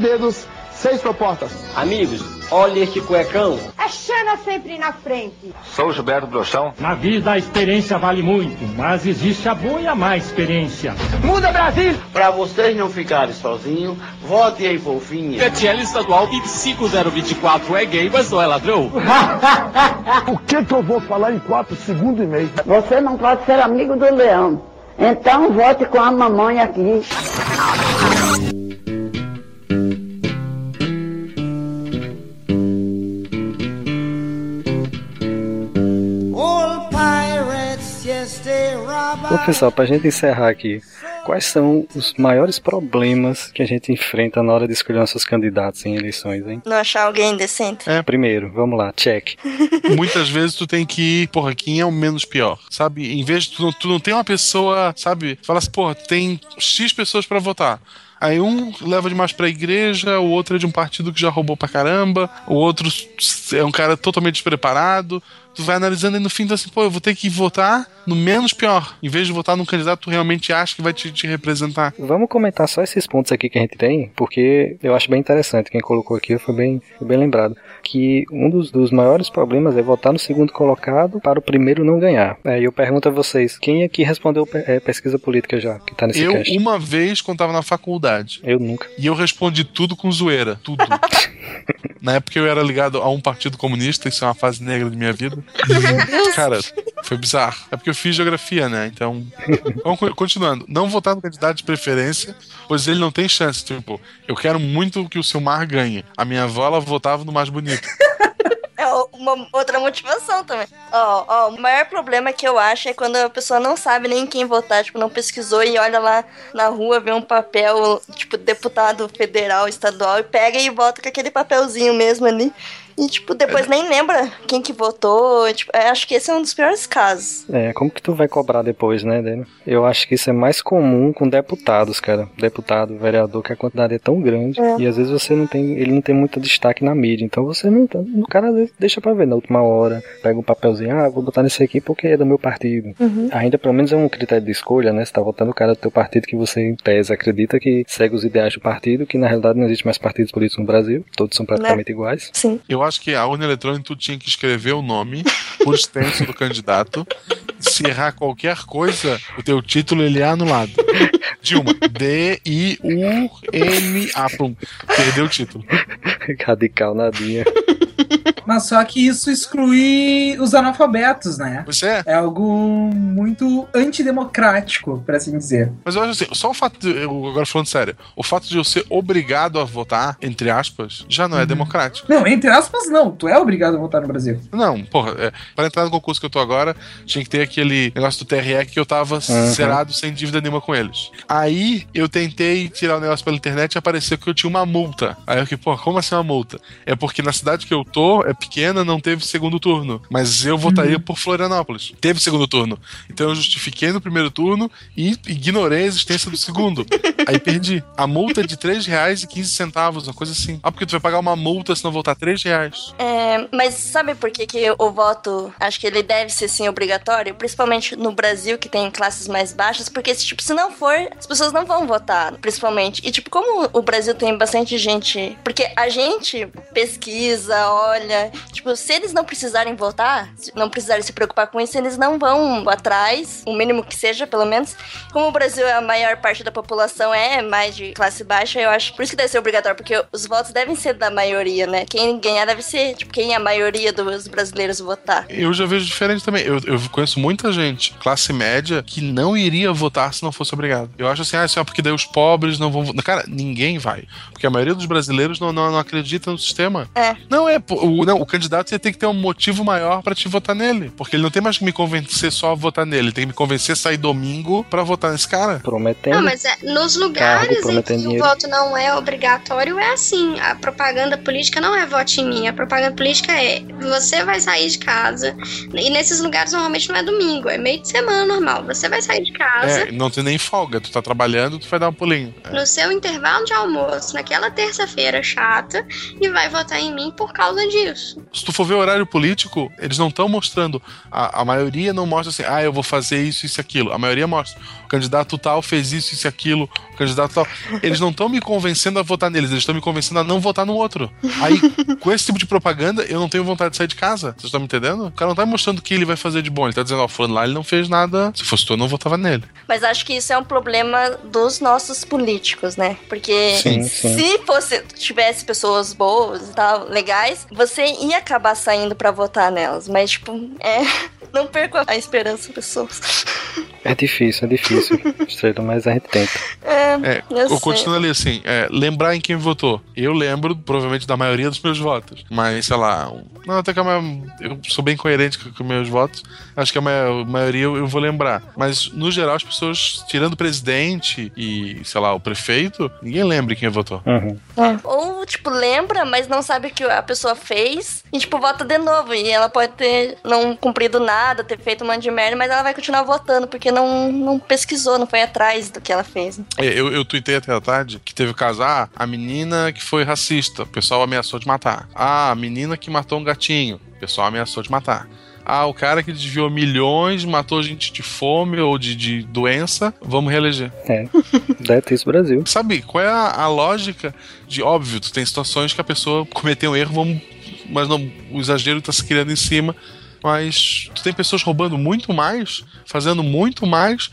dedos, seis propostas. Amigos, olha este cuecão. A Xana sempre na frente. Sou Gilberto Brochão. Na vida a experiência vale muito, mas existe a boa e a má experiência. Muda Brasil! Pra vocês não ficarem sozinhos, votem aí, fofinha. PTL estadual 25024 é gay, mas não é ladrão. [laughs] O que que eu vou falar em quatro segundos e meio? Você não pode ser amigo do leão. Então vote com a mamãe aqui. Pessoal, pra gente encerrar aqui, quais são os maiores problemas que a gente enfrenta na hora de escolher nossos candidatos em eleições, hein? Não achar alguém decente. É. Primeiro, vamos lá, check. [laughs] Muitas vezes tu tem que ir, porra, quem é o menos pior? Sabe? Em vez de tu não, tu não tem uma pessoa, sabe? Fala assim, porra, tem X pessoas pra votar. Aí um leva demais pra igreja, o outro é de um partido que já roubou pra caramba, o outro é um cara totalmente despreparado. Tu vai analisando e no fim tu assim, pô, eu vou ter que votar no menos pior, em vez de votar num candidato que tu realmente acha que vai te, te representar. Vamos comentar só esses pontos aqui que a gente tem, porque eu acho bem interessante. Quem colocou aqui foi bem, foi bem lembrado. Que um dos, dos maiores problemas é votar no segundo colocado para o primeiro não ganhar. Aí eu pergunto a vocês, quem aqui respondeu é, pesquisa política já, que tá nesse Eu, cast? uma vez, quando tava na faculdade, Eu nunca. e eu respondi tudo com zoeira, tudo. [laughs] Na época eu era ligado a um partido comunista, isso é uma fase negra de minha vida. [laughs] Cara, foi bizarro. É porque eu fiz geografia, né? Então. Vamos co- continuando. Não votar no candidato de preferência, pois ele não tem chance. Tipo, eu quero muito que o Silmar ganhe. A minha avó, ela votava no mais bonito. É uma outra motivação também. Ó, ó, o maior problema que eu acho é quando a pessoa não sabe nem quem votar, tipo, não pesquisou e olha lá na rua, vê um papel, tipo, deputado federal, estadual, e pega e vota com aquele papelzinho mesmo ali. E, tipo, depois nem lembra quem que votou. Tipo, eu acho que esse é um dos piores casos. É, como que tu vai cobrar depois, né, dele? Eu acho que isso é mais comum com deputados, cara. Deputado, vereador, que a quantidade é tão grande. É. E às vezes você não tem. Ele não tem muito destaque na mídia. Então você não. O cara às vezes deixa pra ver na última hora. Pega um papelzinho, ah, vou botar nesse aqui porque é do meu partido. Uhum. Ainda pelo menos é um critério de escolha, né? Você tá votando o cara do teu partido que você, em tese, acredita que segue os ideais do partido, que na realidade não existe mais partidos políticos no Brasil. Todos são praticamente iguais. Sim. Eu acho que a urna eletrônica tu tinha que escrever o nome por extenso do candidato. Se errar qualquer coisa, o teu título ele é anulado. Dilma, D-I-U-M-A. Pum. Perdeu o título. Radical nadinha. Mas só que isso exclui os analfabetos, né? Pois é. É algo muito antidemocrático, por assim dizer. Mas eu acho assim, só o fato de. Eu, agora falando sério, o fato de eu ser obrigado a votar, entre aspas, já não é democrático. Não, entre aspas, não. Tu é obrigado a votar no Brasil. Não, porra, é, para entrar no concurso que eu tô agora, tinha que ter aquele negócio do TRE que eu tava Uhum. zerado sem dívida nenhuma com eles. Aí eu tentei tirar o negócio pela internet e apareceu que eu tinha uma multa. Aí eu fiquei, pô, como assim uma multa? É porque na cidade que eu tô, é pequena, não teve segundo turno. Mas eu votaria por Florianópolis. Teve segundo turno. Então eu justifiquei no primeiro turno e ignorei a existência do segundo. [laughs] Aí perdi. A multa é de R$ 3,15, uma coisa assim. Ah, porque tu vai pagar uma multa se não votar 3 reais. É, mas sabe por que, que o voto, acho que ele deve ser sim obrigatório? Principalmente no Brasil, que tem classes mais baixas, porque tipo, se não for, as pessoas não vão votar, principalmente. E tipo, como o Brasil tem bastante gente, porque a gente pesquisa, olha, tipo, se eles não precisarem votar, não precisarem se preocupar com isso, eles não vão atrás, o mínimo que seja, pelo menos. Como o Brasil é a maior parte da população é mais de classe baixa, eu acho por isso que deve ser obrigatório, porque os votos devem ser da maioria, né? Quem ganhar deve ser, tipo, quem a maioria dos brasileiros votar. Eu já vejo diferente também. Eu, eu conheço muita gente, classe média, que não iria votar se não fosse obrigado. Eu acho assim, ah, só porque daí os pobres não vão votar. Cara, ninguém vai. Porque a maioria dos brasileiros não, não, não acredita no sistema. É. Não é. O, não, o candidato ia ter que ter um motivo maior pra te votar nele. Porque ele não tem mais que me convencer só a votar nele. Ele tem que me convencer a sair domingo pra votar nesse cara. Prometendo. Não, mas é, nos lugares em que prometendo o dinheiro. voto não é obrigatório, é assim. A propaganda política não é vote em mim. A propaganda política é você vai sair de casa. E nesses lugares normalmente não é domingo, é meio de semana normal. Você vai sair de casa. É, não tem nem folga. Tu tá trabalhando, tu vai dar um pulinho. No seu intervalo de almoço, naquela terça-feira chata, e vai votar em mim por causa disso. Se tu for ver o horário político, eles não estão mostrando. A, a maioria não mostra assim, ah, eu vou fazer isso, isso e aquilo. A maioria mostra. O candidato tal fez isso, isso e aquilo. O candidato tal. Eles não estão me convencendo a votar neles, eles estão me convencendo a não votar no outro. Aí, com esse tipo de propaganda, eu não tenho vontade de sair de casa. Vocês estão me entendendo? O cara não tá me mostrando o que ele vai fazer de bom. Ele tá dizendo, ó, fulano lá, ele não fez nada. Se fosse tu, eu não votava nele. Mas acho que isso é um problema dos nossos políticos, né? Porque Sim, sim. se fosse tivesse pessoas boas e tal, legais, você ia acabar saindo pra votar nelas. Mas, tipo, é. [laughs] Não perca a esperança, pessoas. É difícil, é difícil. Estrela, mas a gente tenta. É, É, eu continuo ali assim, é, lembrar em quem votou. Eu lembro, provavelmente, da maioria dos meus votos. Mas, sei lá, não, até que a ma- eu sou bem coerente com, com meus votos. Acho que a ma- maioria eu, eu vou lembrar. Mas, no geral, as pessoas, tirando o presidente e, sei lá, o prefeito, ninguém lembra em quem votou. Uhum. É. Ou, tipo, lembra, mas não sabe o que a pessoa fez e, tipo, vota de novo. E ela pode ter não cumprido nada, ter feito um monte de merda, mas ela vai continuar votando, porque não, não pesquisou, não foi atrás do que ela fez. né? É, Eu, eu tuitei até a tarde que teve o caso, ah, a menina que foi racista, o pessoal ameaçou de matar. Ah, a menina que matou um gatinho, o pessoal ameaçou de matar. Ah, o cara que desviou milhões, matou gente de fome ou de, de doença, vamos reeleger. É. Deve ter isso no Brasil. Sabe, qual é a, a lógica de, óbvio, tu tem situações que a pessoa cometeu um erro, vamos, mas não, o exagero tá se criando em cima, mas tu tem pessoas roubando muito mais, fazendo muito mais,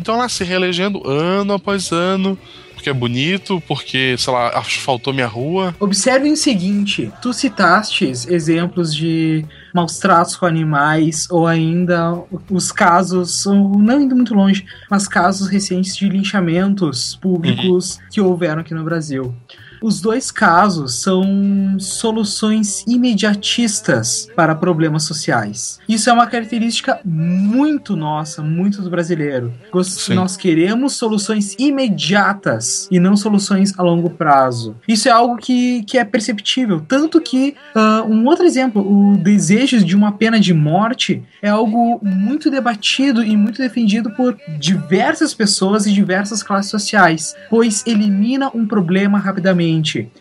então lá se reelegendo ano após ano, porque é bonito, porque, sei lá, asfaltou minha rua. Observe o seguinte: tu citaste exemplos de maus tratos com animais, ou ainda os casos, não indo muito longe, mas casos recentes de linchamentos públicos que houveram aqui no Brasil. Os dois casos são soluções imediatistas para problemas sociais. Isso é uma característica muito nossa, muito do brasileiro. Sim. Nós queremos soluções imediatas e não soluções a longo prazo. Isso é algo que, que é perceptível. Tanto que, ah, um outro exemplo, o desejo de uma pena de morte é algo muito debatido e muito defendido por diversas pessoas e diversas classes sociais, pois elimina um problema rapidamente.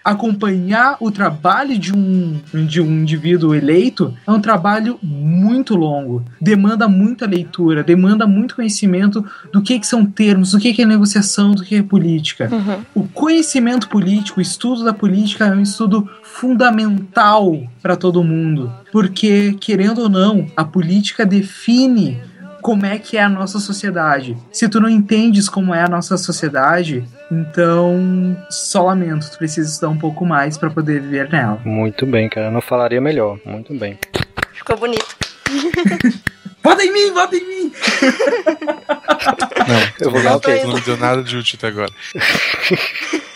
Acompanhar o trabalho de um, de um indivíduo eleito é um trabalho muito longo, demanda muita leitura, demanda muito conhecimento do que, que são termos, do que, que é negociação, do que é política. O conhecimento político, o estudo da política é um estudo fundamental para todo mundo, porque, querendo ou não, a política define como é que é a nossa sociedade. Se tu não entendes como é a nossa sociedade, então só lamento, tu precisa estudar um pouco mais para poder viver nela. Muito bem, cara. Eu não falaria melhor. Muito bem. Ficou bonito. [laughs] Vota em mim, vota em mim! Não, eu vou dar o quê? Não me deu nada de útil até agora. [laughs]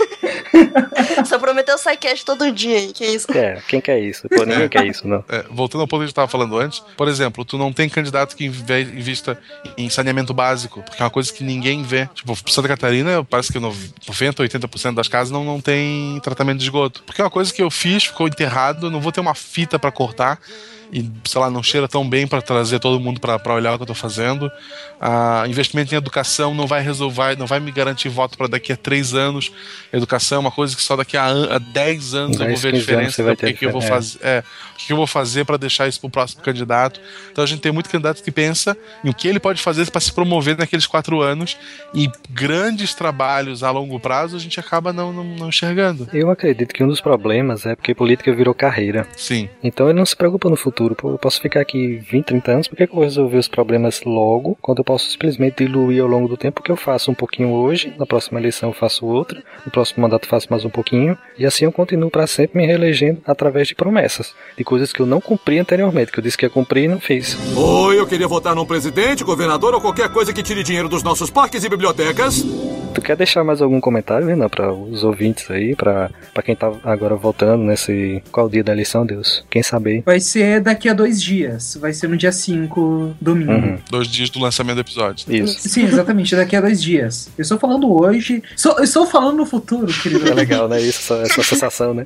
[laughs] Só prometeu o SciCast todo dia aí, que isso? É, quem quer isso? Pô, ninguém quer isso, não. É, voltando ao ponto que a gente estava falando antes, por exemplo, tu não tem candidato que invista em saneamento básico, porque é uma coisa que ninguém vê. Tipo, Santa Catarina, parece que 90, 80% das casas não, não tem tratamento de esgoto. Porque é uma coisa que eu fiz, ficou enterrado, não vou ter uma fita para cortar. E, sei lá, não cheira tão bem para trazer todo mundo para olhar o que eu tô fazendo. Ah, investimento em educação não vai resolver, não vai me garantir voto para daqui a três anos. Educação é uma coisa que só daqui a, an- a 10 anos eu 10, vou ver a 15 anos diferença. então, o que, que eu vou fazer? É, o que eu vou fazer para deixar isso pro próximo candidato? Então a gente tem muito candidato que pensa em o que ele pode fazer para se promover naqueles quatro anos e grandes trabalhos a longo prazo a gente acaba não, não, não enxergando. Eu acredito que um dos problemas é porque política virou carreira. Sim. Então ele não se preocupa no futuro. Pô, eu posso ficar aqui 20, 30 anos, por que, que eu vou resolver os problemas logo, quando eu posso simplesmente diluir ao longo do tempo, porque eu faço um pouquinho hoje, na próxima eleição eu faço outra, no próximo mandato eu faço mais um pouquinho, e assim eu continuo para sempre me reelegendo através de promessas, de coisas que eu não cumpri anteriormente, que eu disse que ia cumprir e não fiz. Oi, eu queria votar num presidente, governador ou qualquer coisa que tire dinheiro dos nossos parques e bibliotecas. Tu quer deixar mais algum comentário, Renan, para os ouvintes aí, para quem tá agora votando nesse. Qual dia da eleição, Deus? Quem saber? Vai ser daqui a dois dias, vai ser no dia 5, domingo. Uhum. Dois dias do lançamento do episódio. Isso. Sim, exatamente, daqui a dois dias. Eu estou falando hoje. sou- eu estou falando no futuro, querido. [laughs] É legal, né? Isso, essa sensação, né?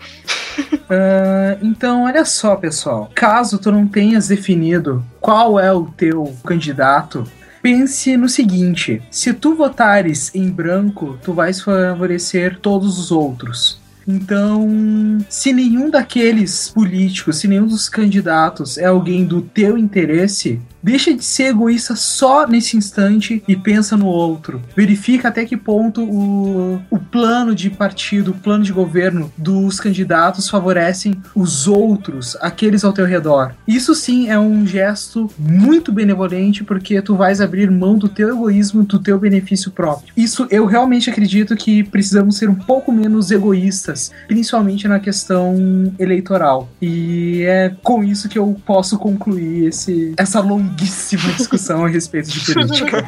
[laughs] Ah, então, olha só, pessoal. Caso tu não tenhas definido qual é o teu candidato, pense no seguinte: se tu votares em branco, tu vais favorecer todos os outros. Então, se nenhum daqueles políticos, se nenhum dos candidatos é alguém do teu interesse, deixa de ser egoísta só nesse instante e pensa no outro. Verifica até que ponto o, o plano de partido, o plano de governo dos candidatos favorecem os outros, aqueles ao teu redor. Isso sim é um gesto muito benevolente porque tu vais abrir mão do teu egoísmo, do teu benefício próprio. Isso eu realmente acredito que precisamos ser um pouco menos egoístas, principalmente na questão eleitoral. E é com isso que eu posso concluir esse, essa longínqua longuíssima discussão a respeito de política.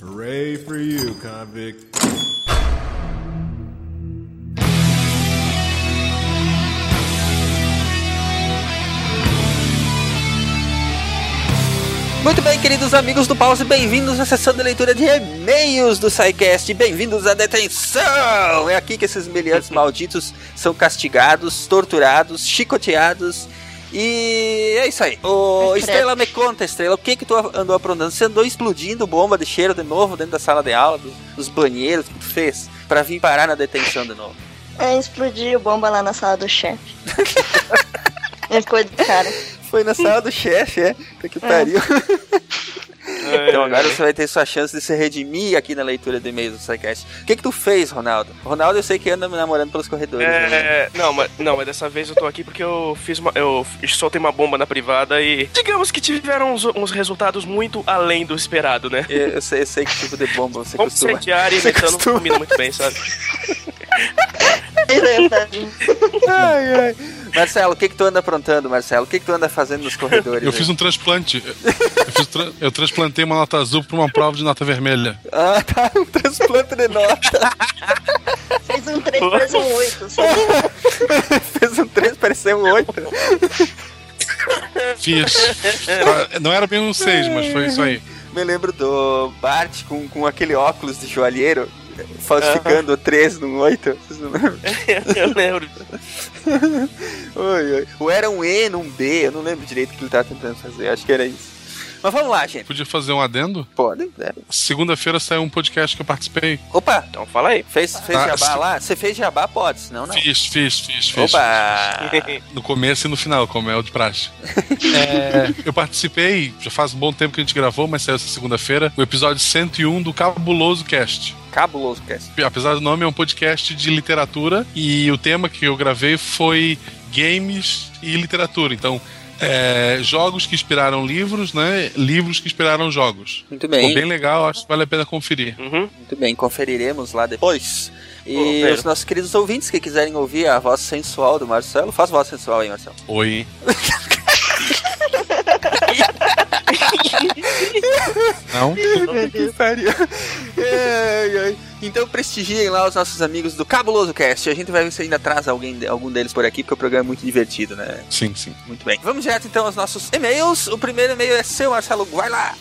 Hooray for you, convict. Queridos amigos do Pause, bem-vindos à sessão de leitura de e-mails do SciCast. Bem-vindos à detenção! É aqui que esses meliantes malditos são castigados, torturados, chicoteados. E é isso aí. Ô, Estrela, me conta, Estrela, o que que tu andou aprontando? Você andou explodindo bomba de cheiro de novo dentro da sala de aula, dos, banheiros, que tu fez? Pra vir parar na detenção de novo. É, explodiu bomba lá na sala do chefe. Ele ficou de cara. Foi na sala do chefe, é? Que pariu. [laughs] Então agora você vai ter sua chance de se redimir aqui na leitura de e-mails do SciCast. O que que tu fez, Ronaldo? Ronaldo eu sei que anda me namorando pelos corredores. né? É, não, mas, não, mas dessa vez eu tô aqui porque eu fiz uma. Eu soltei uma bomba na privada e. Digamos que tiveram uns, uns resultados muito além do esperado, né? Eu, eu sei, eu sei que tipo de bomba você Como costuma. incendiária e costuma. combina muito bem, sabe? [laughs] Ai, ai. Marcelo, o que que tu anda aprontando, Marcelo? O que que tu anda fazendo nos corredores? Eu aí? fiz um transplante. Eu, fiz tra- eu transplantei uma nota azul pra uma prova de nota vermelha. Ah, tá, um transplante de nota. Fez um 3, parece um 8. sabe? Fez um 3, [laughs] pareceu um 8. Fiz. Não era bem um 6, mas foi isso aí. Me lembro do Bart com, com aquele óculos de joalheiro, falsificando o 3 num 8. Vocês não lembram? eu lembro. Oi, oi. Ou era um E num B, eu não lembro direito o que ele tava tentando fazer, acho que era isso. Mas vamos lá, gente. Podia fazer um adendo? Pode, é. Segunda-feira saiu um podcast que eu participei. Opa! Então fala aí. Fez, fez Tá, jabá se- lá? Você fez jabá? Pode, senão não. Fiz, fiz, fiz, fiz. Opa! [laughs] No começo e no final, como é o de praxe. É, [laughs] eu participei, já faz um bom tempo que a gente gravou, mas saiu essa segunda-feira, o episódio 101 do Cabuloso Cast. Cabuloso cast. Apesar do nome, é um podcast de literatura e o tema que eu gravei foi games e literatura. Então, é, jogos que inspiraram livros, né? Livros que inspiraram jogos. Muito bem. Ficou bem legal, acho que vale a pena conferir. Muito bem, conferiremos lá depois. E Pedro. os nossos queridos ouvintes que quiserem ouvir a voz sensual do Marcelo, faz voz sensual aí, Marcelo. Oi. [laughs] Não? que pariu. Ai, ai. Então prestigiem lá os nossos amigos do Cabuloso Cast. A gente vai ver se ainda traz alguém, algum deles por aqui, porque o programa é muito divertido, né? Sim, sim. Muito bem. Vamos direto então aos nossos e-mails. O primeiro e-mail é seu, Marcelo. Vai lá.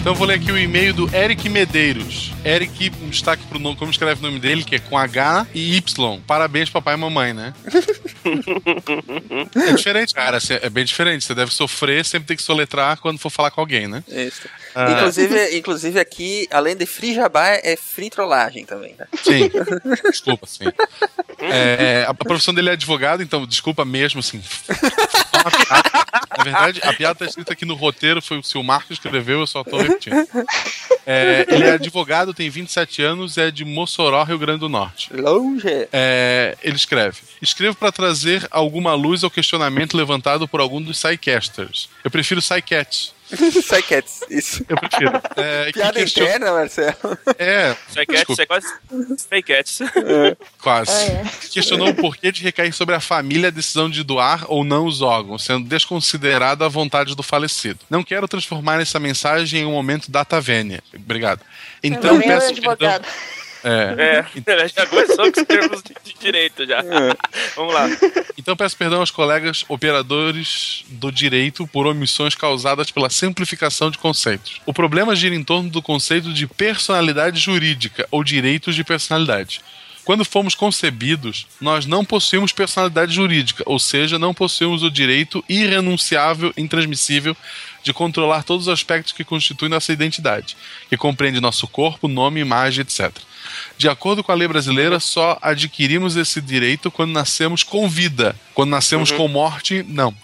Então eu vou ler aqui o e-mail do Eric Medeiros. Eric, um destaque pro nome, como escreve o nome dele, que é com H e Y. Parabéns, papai e mamãe, né? [laughs] É diferente, cara. assim, É bem diferente. Você deve sofrer, sempre tem que soletrar quando for falar com alguém, né? Isso. Ah. Inclusive, inclusive aqui, além de free jabá, é free trollagem também, tá? Sim. Desculpa, sim. É, a profissão dele é advogado, então desculpa mesmo, assim. Na verdade, a piada tá escrita aqui no roteiro, foi o seu Marcos que escreveu, eu só tô repetindo. É, ele é advogado, tem 27 anos, é de Mossoró, Rio Grande do Norte. Longe. É, ele escreve: Escrevo para trazer alguma luz ao questionamento levantado por algum dos Psycasters. Eu prefiro Psycats. [laughs] Psycats, isso. Eu prefiro. É, [laughs] que Piada question- interna, Marcelo. É. Psycats, é quase. Psycats. [laughs] Quase. Ah, é. Questionou o porquê de recair sobre a família a decisão de doar ou não os órgãos, sendo desconsiderada a vontade do falecido. Não quero transformar essa mensagem em um momento data vênia. Obrigado. Então Meu peço perdão. É. É, [laughs] já começou com os termos de direito já. [laughs] Vamos lá. Então peço perdão aos colegas operadores do direito por omissões causadas pela simplificação de conceitos. O problema gira em torno do conceito de personalidade jurídica ou direitos de personalidade. Quando fomos concebidos, nós não possuímos personalidade jurídica, ou seja, não possuímos o direito irrenunciável, intransmissível de controlar todos os aspectos que constituem nossa identidade, que compreende nosso corpo, nome, imagem, etc. De acordo com a lei brasileira, só adquirimos esse direito quando nascemos com vida. Quando nascemos Uhum. com morte, não.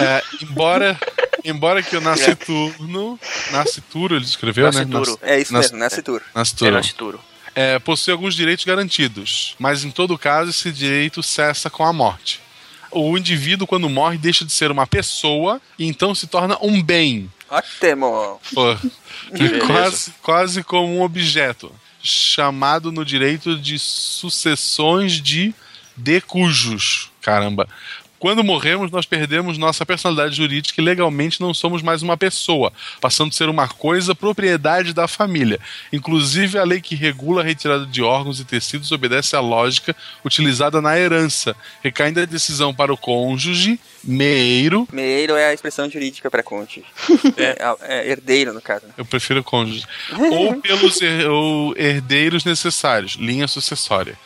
É, embora, embora que o nasciturno, nascituro, ele escreveu, Nascituro. né? É isso mesmo, nascituro. Nascituro. É nascituro. É, possui alguns direitos garantidos, mas em todo caso esse direito cessa com a morte. O indivíduo, quando morre, deixa de ser uma pessoa e então se torna um bem. Ótimo. Pô, quase, quase como um objeto, chamado no direito de sucessões de decujos. Caramba. Quando morremos, nós perdemos nossa personalidade jurídica e legalmente não somos mais uma pessoa, passando a ser uma coisa propriedade da família. Inclusive, a lei que regula a retirada de órgãos e tecidos obedece à lógica utilizada na herança, recaindo a decisão para o cônjuge, meiro. Meiro é a expressão jurídica para cônjuge. [laughs] É. é herdeiro, no caso. né? Eu prefiro cônjuge. ou pelos her- ou herdeiros necessários, linha sucessória.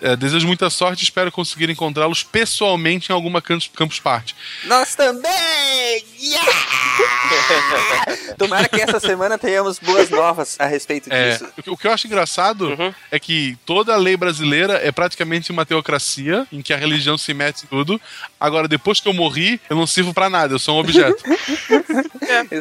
É, desejo muita sorte e espero conseguir encontrá-los pessoalmente em alguma campus, campus party. Nós também! Yeah! [laughs] Tomara que essa semana tenhamos boas novas a respeito É, disso. o que- o que eu acho engraçado é que toda a lei brasileira é praticamente uma teocracia em que a religião se mete em tudo. Agora, depois que eu morri, eu não sirvo pra nada, eu sou um objeto. [laughs]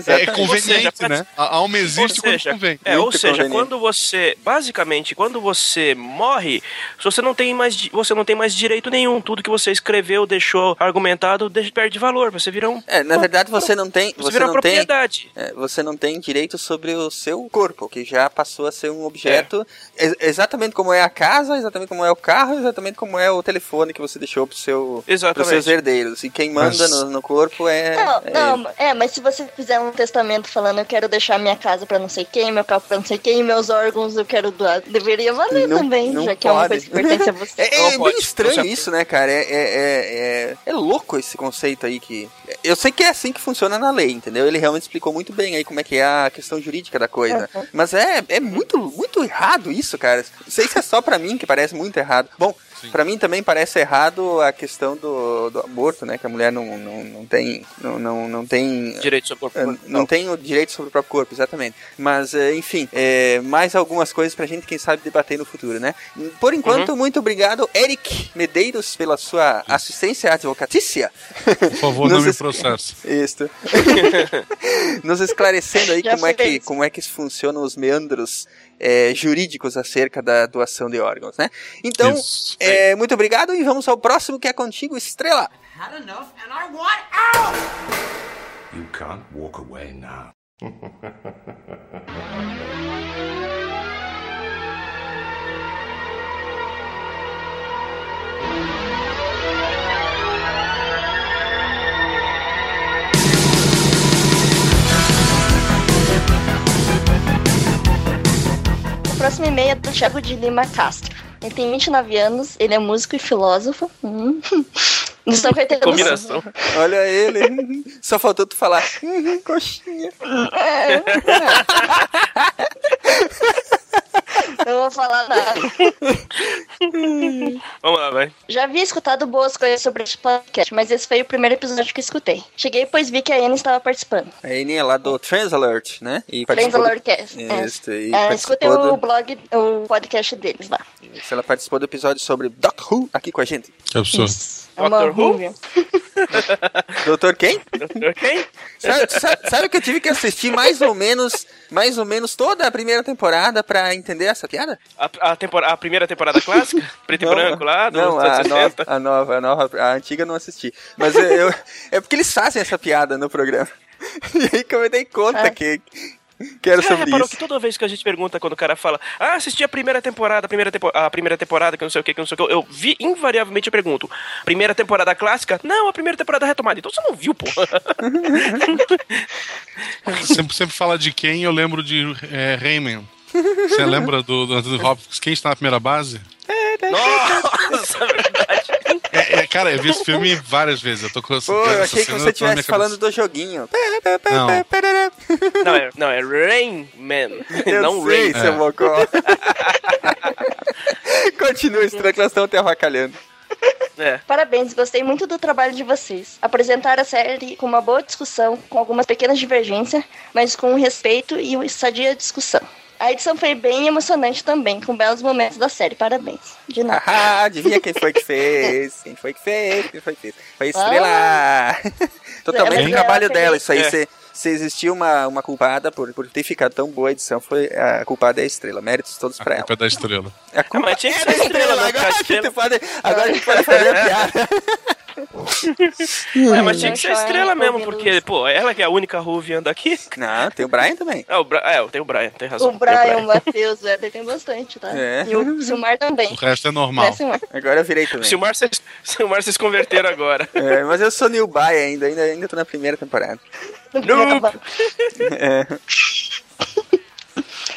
É, conveniente, né? A alma existe ou quando seja, convém. É, ou seja, quando você, basicamente, quando você morre, você não tem mais, você não tem mais direito nenhum. Tudo que você escreveu, deixou argumentado, perde valor. Você vira um. É, na verdade você não tem, Você você vira não propriedade. tem, é, você não tem direito sobre o seu corpo, que já passou a ser um objeto, ex- exatamente como é a casa, exatamente como é o carro, exatamente como é o telefone que você deixou pro seu, pros seus herdeiros. E quem manda Mas- no, no corpo é, Não, é não, é, mas se você fizer um testamento falando eu quero deixar minha casa pra não sei quem, meu carro pra não sei quem, meus órgãos eu quero doar, deveria valer Não- também, não já que é uma pode. coisa que pertence a você. É, é bem estranho isso, né, cara? É, é, é, é, é louco esse conceito aí que. Eu sei que é assim que funciona na lei, entendeu? Ele realmente explicou muito bem aí como é que é a questão jurídica da coisa. Uhum. Mas é, é muito, muito errado isso, cara. Não sei se é só pra mim que parece muito errado. Bom, pra mim também parece errado a questão do, do aborto, né? Que a mulher não, não, não tem. Não, não, não tem. Direito sobre o corpo. eh, Não tem o direito sobre o próprio corpo, exatamente. Mas, eh, enfim, eh, mais algumas coisas pra gente, quem sabe, debater no futuro, né? Por enquanto, Uhum. muito obrigado, Eric Medeiros, pela sua assistência advocatícia. Por favor, não me es- processe. Isso. [laughs] Nos esclarecendo aí Já como é, que, fez. como é que funcionam os meandros eh, jurídicos acerca da doação de órgãos, né? Então, Isso. Eh, muito obrigado e vamos ao próximo que é contigo, Estrela. Had enough and I want out! You can't walk away now. O próximo e-mail é do Thiago de Lima Castro. Ele tem 29 anos, ele é músico e filósofo. Hum. Do Sul. [laughs] Olha ele. Só faltou tu falar. "Uhum, Coxinha. [laughs] Não vou falar nada. [laughs] Vamos lá, vai. Já havia escutado boas coisas sobre esse podcast, mas esse foi o primeiro episódio que escutei. Cheguei pois vi que a Ana estava participando. A Eni é lá do Transalert, né? E do- Alert Cast. É. Isso, e É, escutem participou o do... blog, o podcast deles lá. Isso, ela participou do episódio sobre Doc Who aqui com a gente. Que absurdo. É Doctor Who? rúvia. [laughs] Doutor quem? Doutor quem? Sabe, sabe- sabe que eu tive que assistir mais ou menos, mais ou menos toda a primeira temporada pra entender essa piada? A, a, tempora- a primeira temporada clássica? [laughs] Preto Não, e branco lá, dos Não, a 60? nova, a nova, a nova, a antiga eu não assisti. Mas eu, eu- é porque eles fazem essa piada no programa. [laughs] E aí que eu me dei conta que, que era Você sobre reparou isso. que toda vez que a gente pergunta quando o cara fala, ah, assisti a primeira temporada, a primeira, tempo a primeira temporada, que não sei o que, que não sei o que, eu vi, invariavelmente eu pergunto, primeira temporada clássica? Não, a primeira temporada retomada. Então você não viu, pô. [laughs] sempre, sempre fala de quem, eu lembro de é, Rayman. Você lembra do, do Anthony Hopkins? Quem está na primeira base? Nossa, verdade. É, é, cara, eu vi esse filme várias vezes. Eu tô com essa, Pô, eu achei que você estivesse falando do joguinho. Não. Não, é, não, é Rain Man. Eu não sei, Rain. seu mocó. [laughs] Continua, estranho que nós estamos te avacalhando. É. Parabéns, gostei muito do trabalho de vocês. Apresentaram a série com uma boa discussão, com algumas pequenas divergências, mas com respeito e uma sadia discussão. A edição foi bem emocionante também, com belos momentos da série. Parabéns. De nada. Ah, adivinha quem foi que fez? Quem foi que fez? Quem foi que fez? Foi a Estrela! [laughs] Totalmente Ela- o trabalho ela dela, isso aí. É. Se, se existia uma, uma culpada por, por ter ficado tão boa a edição, foi a culpada é a Estrela. Méritos todos pra ela. Culpa é da estrela. A culpa tinha que é ser da estrela, agora, ficar a estrela. pode, agora a gente pode fazer a piada. [laughs] É, mas tinha que ser Não, estrela mesmo, porque, pô, ela que é a única Ruvianda aqui. Não, tem o Brian também. É, o Bra é, tem o Brian, tem razão. O tem Brian, o Matheus, Wesley tem bastante, tá? É. E o Silmar também. O resto é normal. É, Silmar. Agora eu virei também. Silmar, vocês, Silmar, vocês converteram agora. É, mas eu sou New Buy ainda, ainda, ainda tô na primeira temporada. [laughs] Noob. É. [laughs]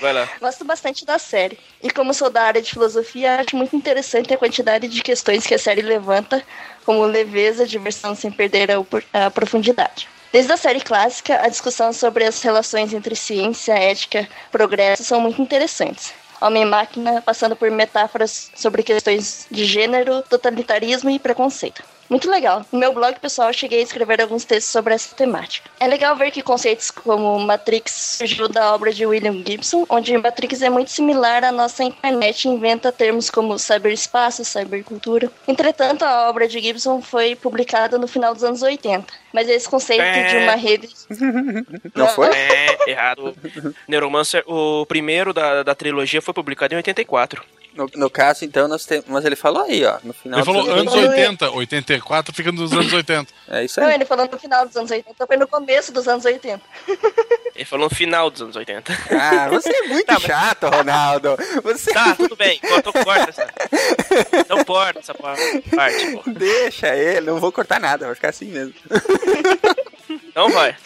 Vai lá. Gosto bastante da série. E como sou da área de filosofia, acho muito interessante a quantidade de questões que a série levanta, como leveza, diversão sem perder a, a profundidade. Desde a série clássica, a discussão sobre as relações entre ciência, ética, progresso são muito interessantes. Homem e máquina passando por metáforas sobre questões de gênero, totalitarismo e preconceito. Muito legal. No meu blog pessoal, cheguei a escrever alguns textos sobre essa temática. É legal ver que conceitos como Matrix surgiu da obra de William Gibson, onde Matrix é muito similar à nossa internet inventa termos como cyberespaço, cybercultura. Entretanto, a obra de Gibson foi publicada no final dos anos 80, mas esse conceito É. de uma rede... [laughs] Não foi? É, errado. Neuromancer, o primeiro da, da trilogia foi publicado em 84. No, no caso, então, nós temos. Mas ele falou aí, ó. No final Ele falou dos anos 80, 84 fica nos anos 80. É isso Não, aí. ele falou no final dos anos 80, foi no começo dos anos 80. [laughs] Ele falou no final dos anos 80. Ah, você é muito chato, Ronaldo. Você Tá, tudo bem. Corta, corta essa. [laughs] Não corta essa pa- parte, pô. deixa ele, não vou cortar nada, vai ficar assim mesmo. [laughs] Não vai.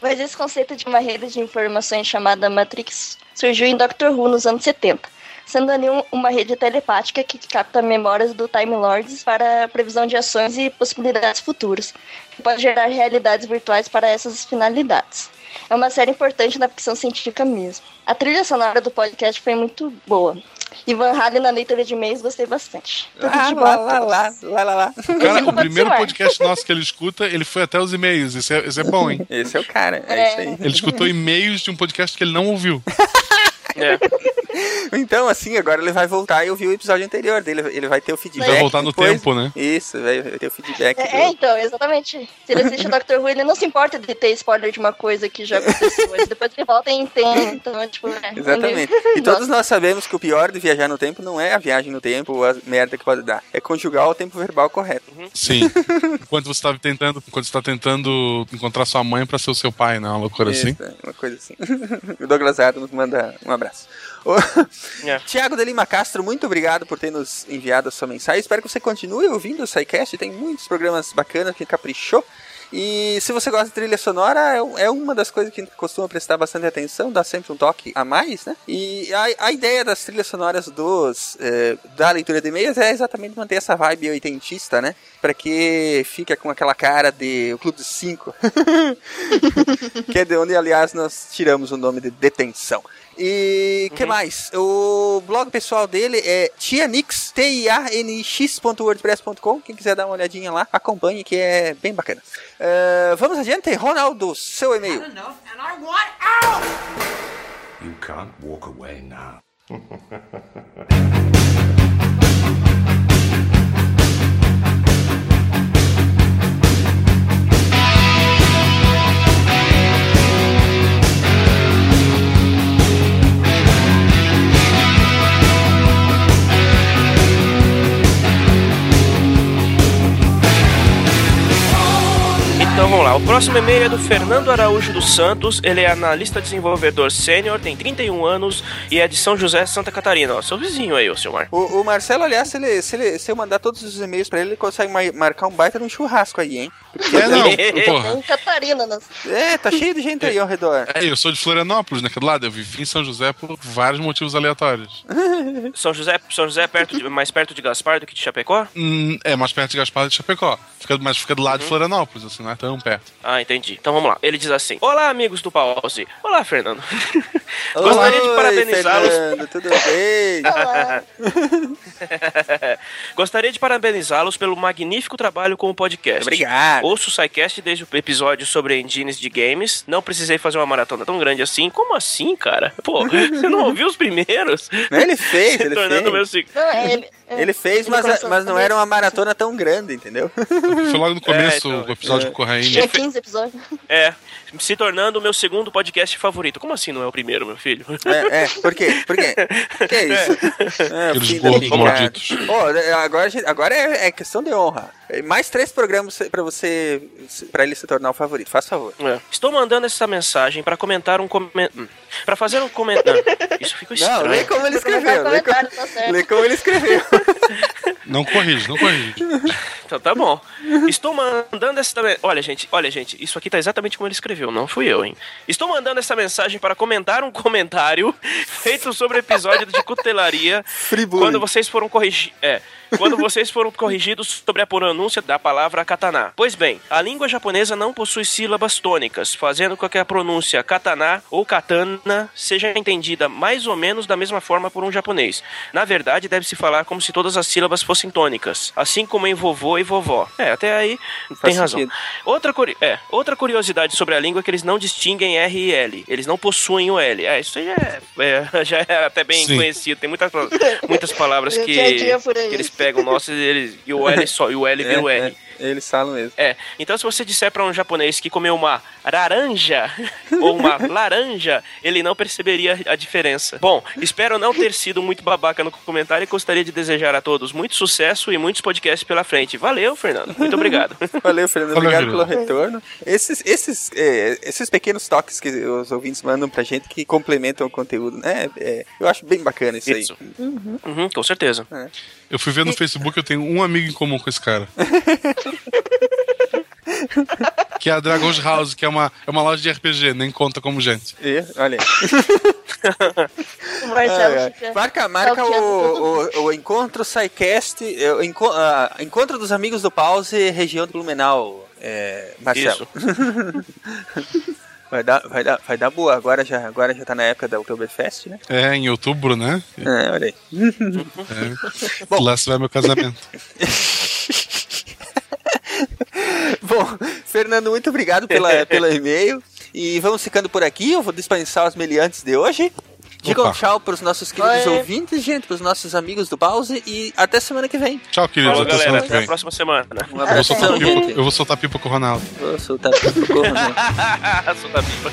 Mas esse conceito de uma rede de informações chamada Matrix surgiu em Doctor Who nos anos 70, sendo ali um- uma rede telepática que capta memórias do Time Lords para previsão de ações e possibilidades futuras, que pode gerar realidades virtuais para essas finalidades. É uma série importante na ficção científica mesmo. A trilha sonora do podcast foi muito boa. E Van Halen na leitura de e-mails gostei bastante. Tudo Ah, de lá, lá, lá, lá, lá, lá. Cara, o primeiro podcast nosso que ele escuta, ele foi até os e-mails. Isso é, isso é bom, hein? Esse é o cara, é, É. isso aí. Ele escutou e-mails de um podcast que ele não ouviu. [laughs] É. [laughs] Então, assim, agora ele vai voltar e ouvir o episódio anterior dele. Ele vai ter o feedback. Vai voltar no depois. tempo, né? Isso, vai vai ter o feedback. É, do- é, então, exatamente. Se ele assiste o [laughs] Doctor Who, ele não se importa de ter spoiler de uma coisa que já aconteceu. Depois ele volta e entende. Então, tipo, é, Exatamente. ele- E [laughs] todos nós sabemos que o pior de viajar no tempo não é a viagem no tempo ou a merda que pode dar. É conjugar o tempo verbal correto. Sim. Enquanto você tá tentando, enquanto você tá tentando encontrar sua mãe pra ser o seu pai, né? Uma loucura assim. Isso, é, uma coisa assim. o Douglas Adams manda um abraço. [laughs] É. Tiago de Lima Castro, muito obrigado por ter nos enviado a sua mensagem. Espero que você continue ouvindo o SciCast. Tem muitos programas bacanas que caprichou. E se você gosta de trilha sonora, é, é uma das coisas que costuma prestar bastante atenção, dá sempre um toque a mais, né? E a, a ideia das trilhas sonoras dos eh, da leitura de e-mails é exatamente manter essa vibe oitentista, né? Pra que fica com aquela cara de o Clube dos Cinco. [laughs] que é de onde, aliás, nós tiramos o nome de detenção. E que mais? O blog pessoal dele é tianix, T-I-A-N-X.wordpress.com. Quem quiser dar uma olhadinha lá, acompanhe que é bem bacana. Eh, vamos adiante, Ronaldo, seu e-mail. You can't walk away now. [laughs] próximo e-mail é do Fernando Araújo dos Santos, ele é analista desenvolvedor sênior, tem 31 anos e é de São José, Santa Catarina. Ó, seu vizinho aí, ô Silmar. O, o Marcelo, aliás, se, ele, se, ele- se eu mandar todos os e-mails pra ele, ele consegue ma- marcar um baita de um churrasco aí, hein? É, não, [laughs] porra. Em Catarina, né? É, tá cheio de gente aí ao redor. É, eu sou de Florianópolis, naquele lado. Eu vivi em São José por vários motivos aleatórios. [laughs] São José, São José é perto de- mais perto de Gaspar do que de Chapecó? Hum, é mais perto de Gaspar de Chapecó. Fica, mas fica do lado de Florianópolis, assim, não é tão perto. Ah, entendi. Então vamos lá. Ele diz assim: Olá, amigos do Pause. Olá, Fernando. [laughs] Gostaria de Oi, parabenizá-los. Fernando, tudo bem? [laughs] [laughs] Gostaria de parabenizá-los pelo magnífico trabalho com o podcast. Obrigado. Ouço o SciCast desde o episódio sobre engines de games. Não precisei fazer uma maratona tão grande assim. Como assim, cara? Pô, você não ouviu os primeiros? Ele fez, ele Tornando fez. meu Não, é, ele, é, Ele fez, ele mas, começou mas não a- era uma maratona tão grande, entendeu? Foi logo no [laughs] começo então, o episódio é. com o Corraine. Tinha 15 episódios. É, se tornando o meu segundo podcast favorito. Como assim não é o primeiro, meu filho? É, é, por quê? Por quê? [laughs] Que é isso? É, Aqueles filho da gordos malditos. Ó, agora, gente- agora é, é questão de honra. Mais três programas pra você, pra ele se tornar o favorito. Faz favor. É. Estou mandando essa mensagem para comentar um comentário. Para fazer um comentário. Isso ficou estranho. Não, lê como ele escreveu. Lê Comentário, como, tá certo. lê como ele escreveu. [laughs] Não corrige, não corrige. Então tá bom. Estou mandando essa. Olha, gente, olha, gente, isso aqui tá exatamente como ele escreveu, não fui eu, hein? Estou mandando essa mensagem para comentar um comentário [laughs] feito sobre o episódio de cutelaria quando vocês foram corrigir. É. Quando vocês foram corrigidos sobre a pronúncia da palavra katana. Pois bem, a língua japonesa não possui sílabas tônicas, fazendo com que a pronúncia katana ou katana seja entendida mais ou menos da mesma forma por um japonês. Na verdade, deve-se falar como se todas as sílabas fossem tônicas, assim como em vovô e vovó. É, até aí tem razão. sentido. Outra, curi- é, outra curiosidade sobre a língua é que eles não distinguem R e L. Eles não possuem o L. É, isso aí é, é- [laughs] já é até bem Sim. conhecido. Tem muitas, muitas palavras [laughs] que, que eles pegam o nosso e, eles, e o L só, e o L vira o É, R. é, eles falam mesmo. É, então se você disser pra um japonês que comeu uma laranja [laughs] ou uma laranja, ele não perceberia a diferença. Bom, espero não ter sido muito babaca no comentário e gostaria de desejar a todos muito sucesso e muitos podcasts pela frente. Valeu, Fernando. Muito obrigado. [laughs] Valeu, Fernando. Obrigado pelo retorno. Esses, esses, é, esses pequenos toques que os ouvintes mandam pra gente que complementam o conteúdo, né? É, eu acho bem bacana isso, Isso. aí. Uhum, com certeza. Eu fui ver no Facebook, eu tenho um amigo em comum com esse cara. [laughs] que é a Dragon's House, que é uma, é uma loja de RPG, nem conta como gente. E, olha aí. Marcelo fica Marca, marca o, o, o encontro SciCast, é, o enco- ah, encontro dos amigos do Pause, região de Blumenau, é, Marcelo. vai, dar, vai, dar, vai dar boa, agora já, agora já tá na época da Oktoberfest, né? É, em outubro, né? É, olha aí. É. Lá se vai meu casamento. [laughs] [laughs] Bom, Fernando, muito obrigado pela, [laughs] pelo e-mail. E vamos ficando por aqui. Eu vou dispensar os meliantes de hoje. Digam Opa. tchau pros nossos queridos Oi. ouvintes, gente, pros nossos amigos do Pause e até semana que vem. Tchau, queridos. Falou, Até galera. semana que Até a vem. próxima semana. Um Eu vou, soltar pipa, gente. eu vou soltar pipa com o Ronaldo. Vou soltar pipa com o Ronaldo. [laughs] Solta a pipa.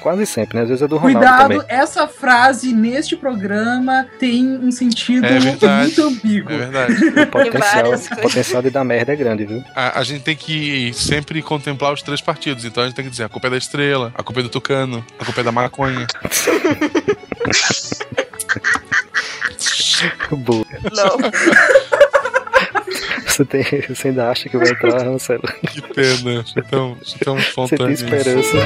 quase sempre, né? Às vezes é do Ronaldo Cuidado, também. essa frase neste programa tem um sentido É verdade. muito ambíguo. É verdade. [laughs] O potencial, o potencial de dar merda é grande, viu? A, a gente tem que sempre contemplar os três partidos. Então a gente tem que dizer: a culpa é da estrela, a culpa é do tucano, a culpa é da maconha. [laughs] Boa. Não. [laughs] Você, tem, você ainda acha que vai entrar, Marcelo? Que pena. Então, então Você tem esperança.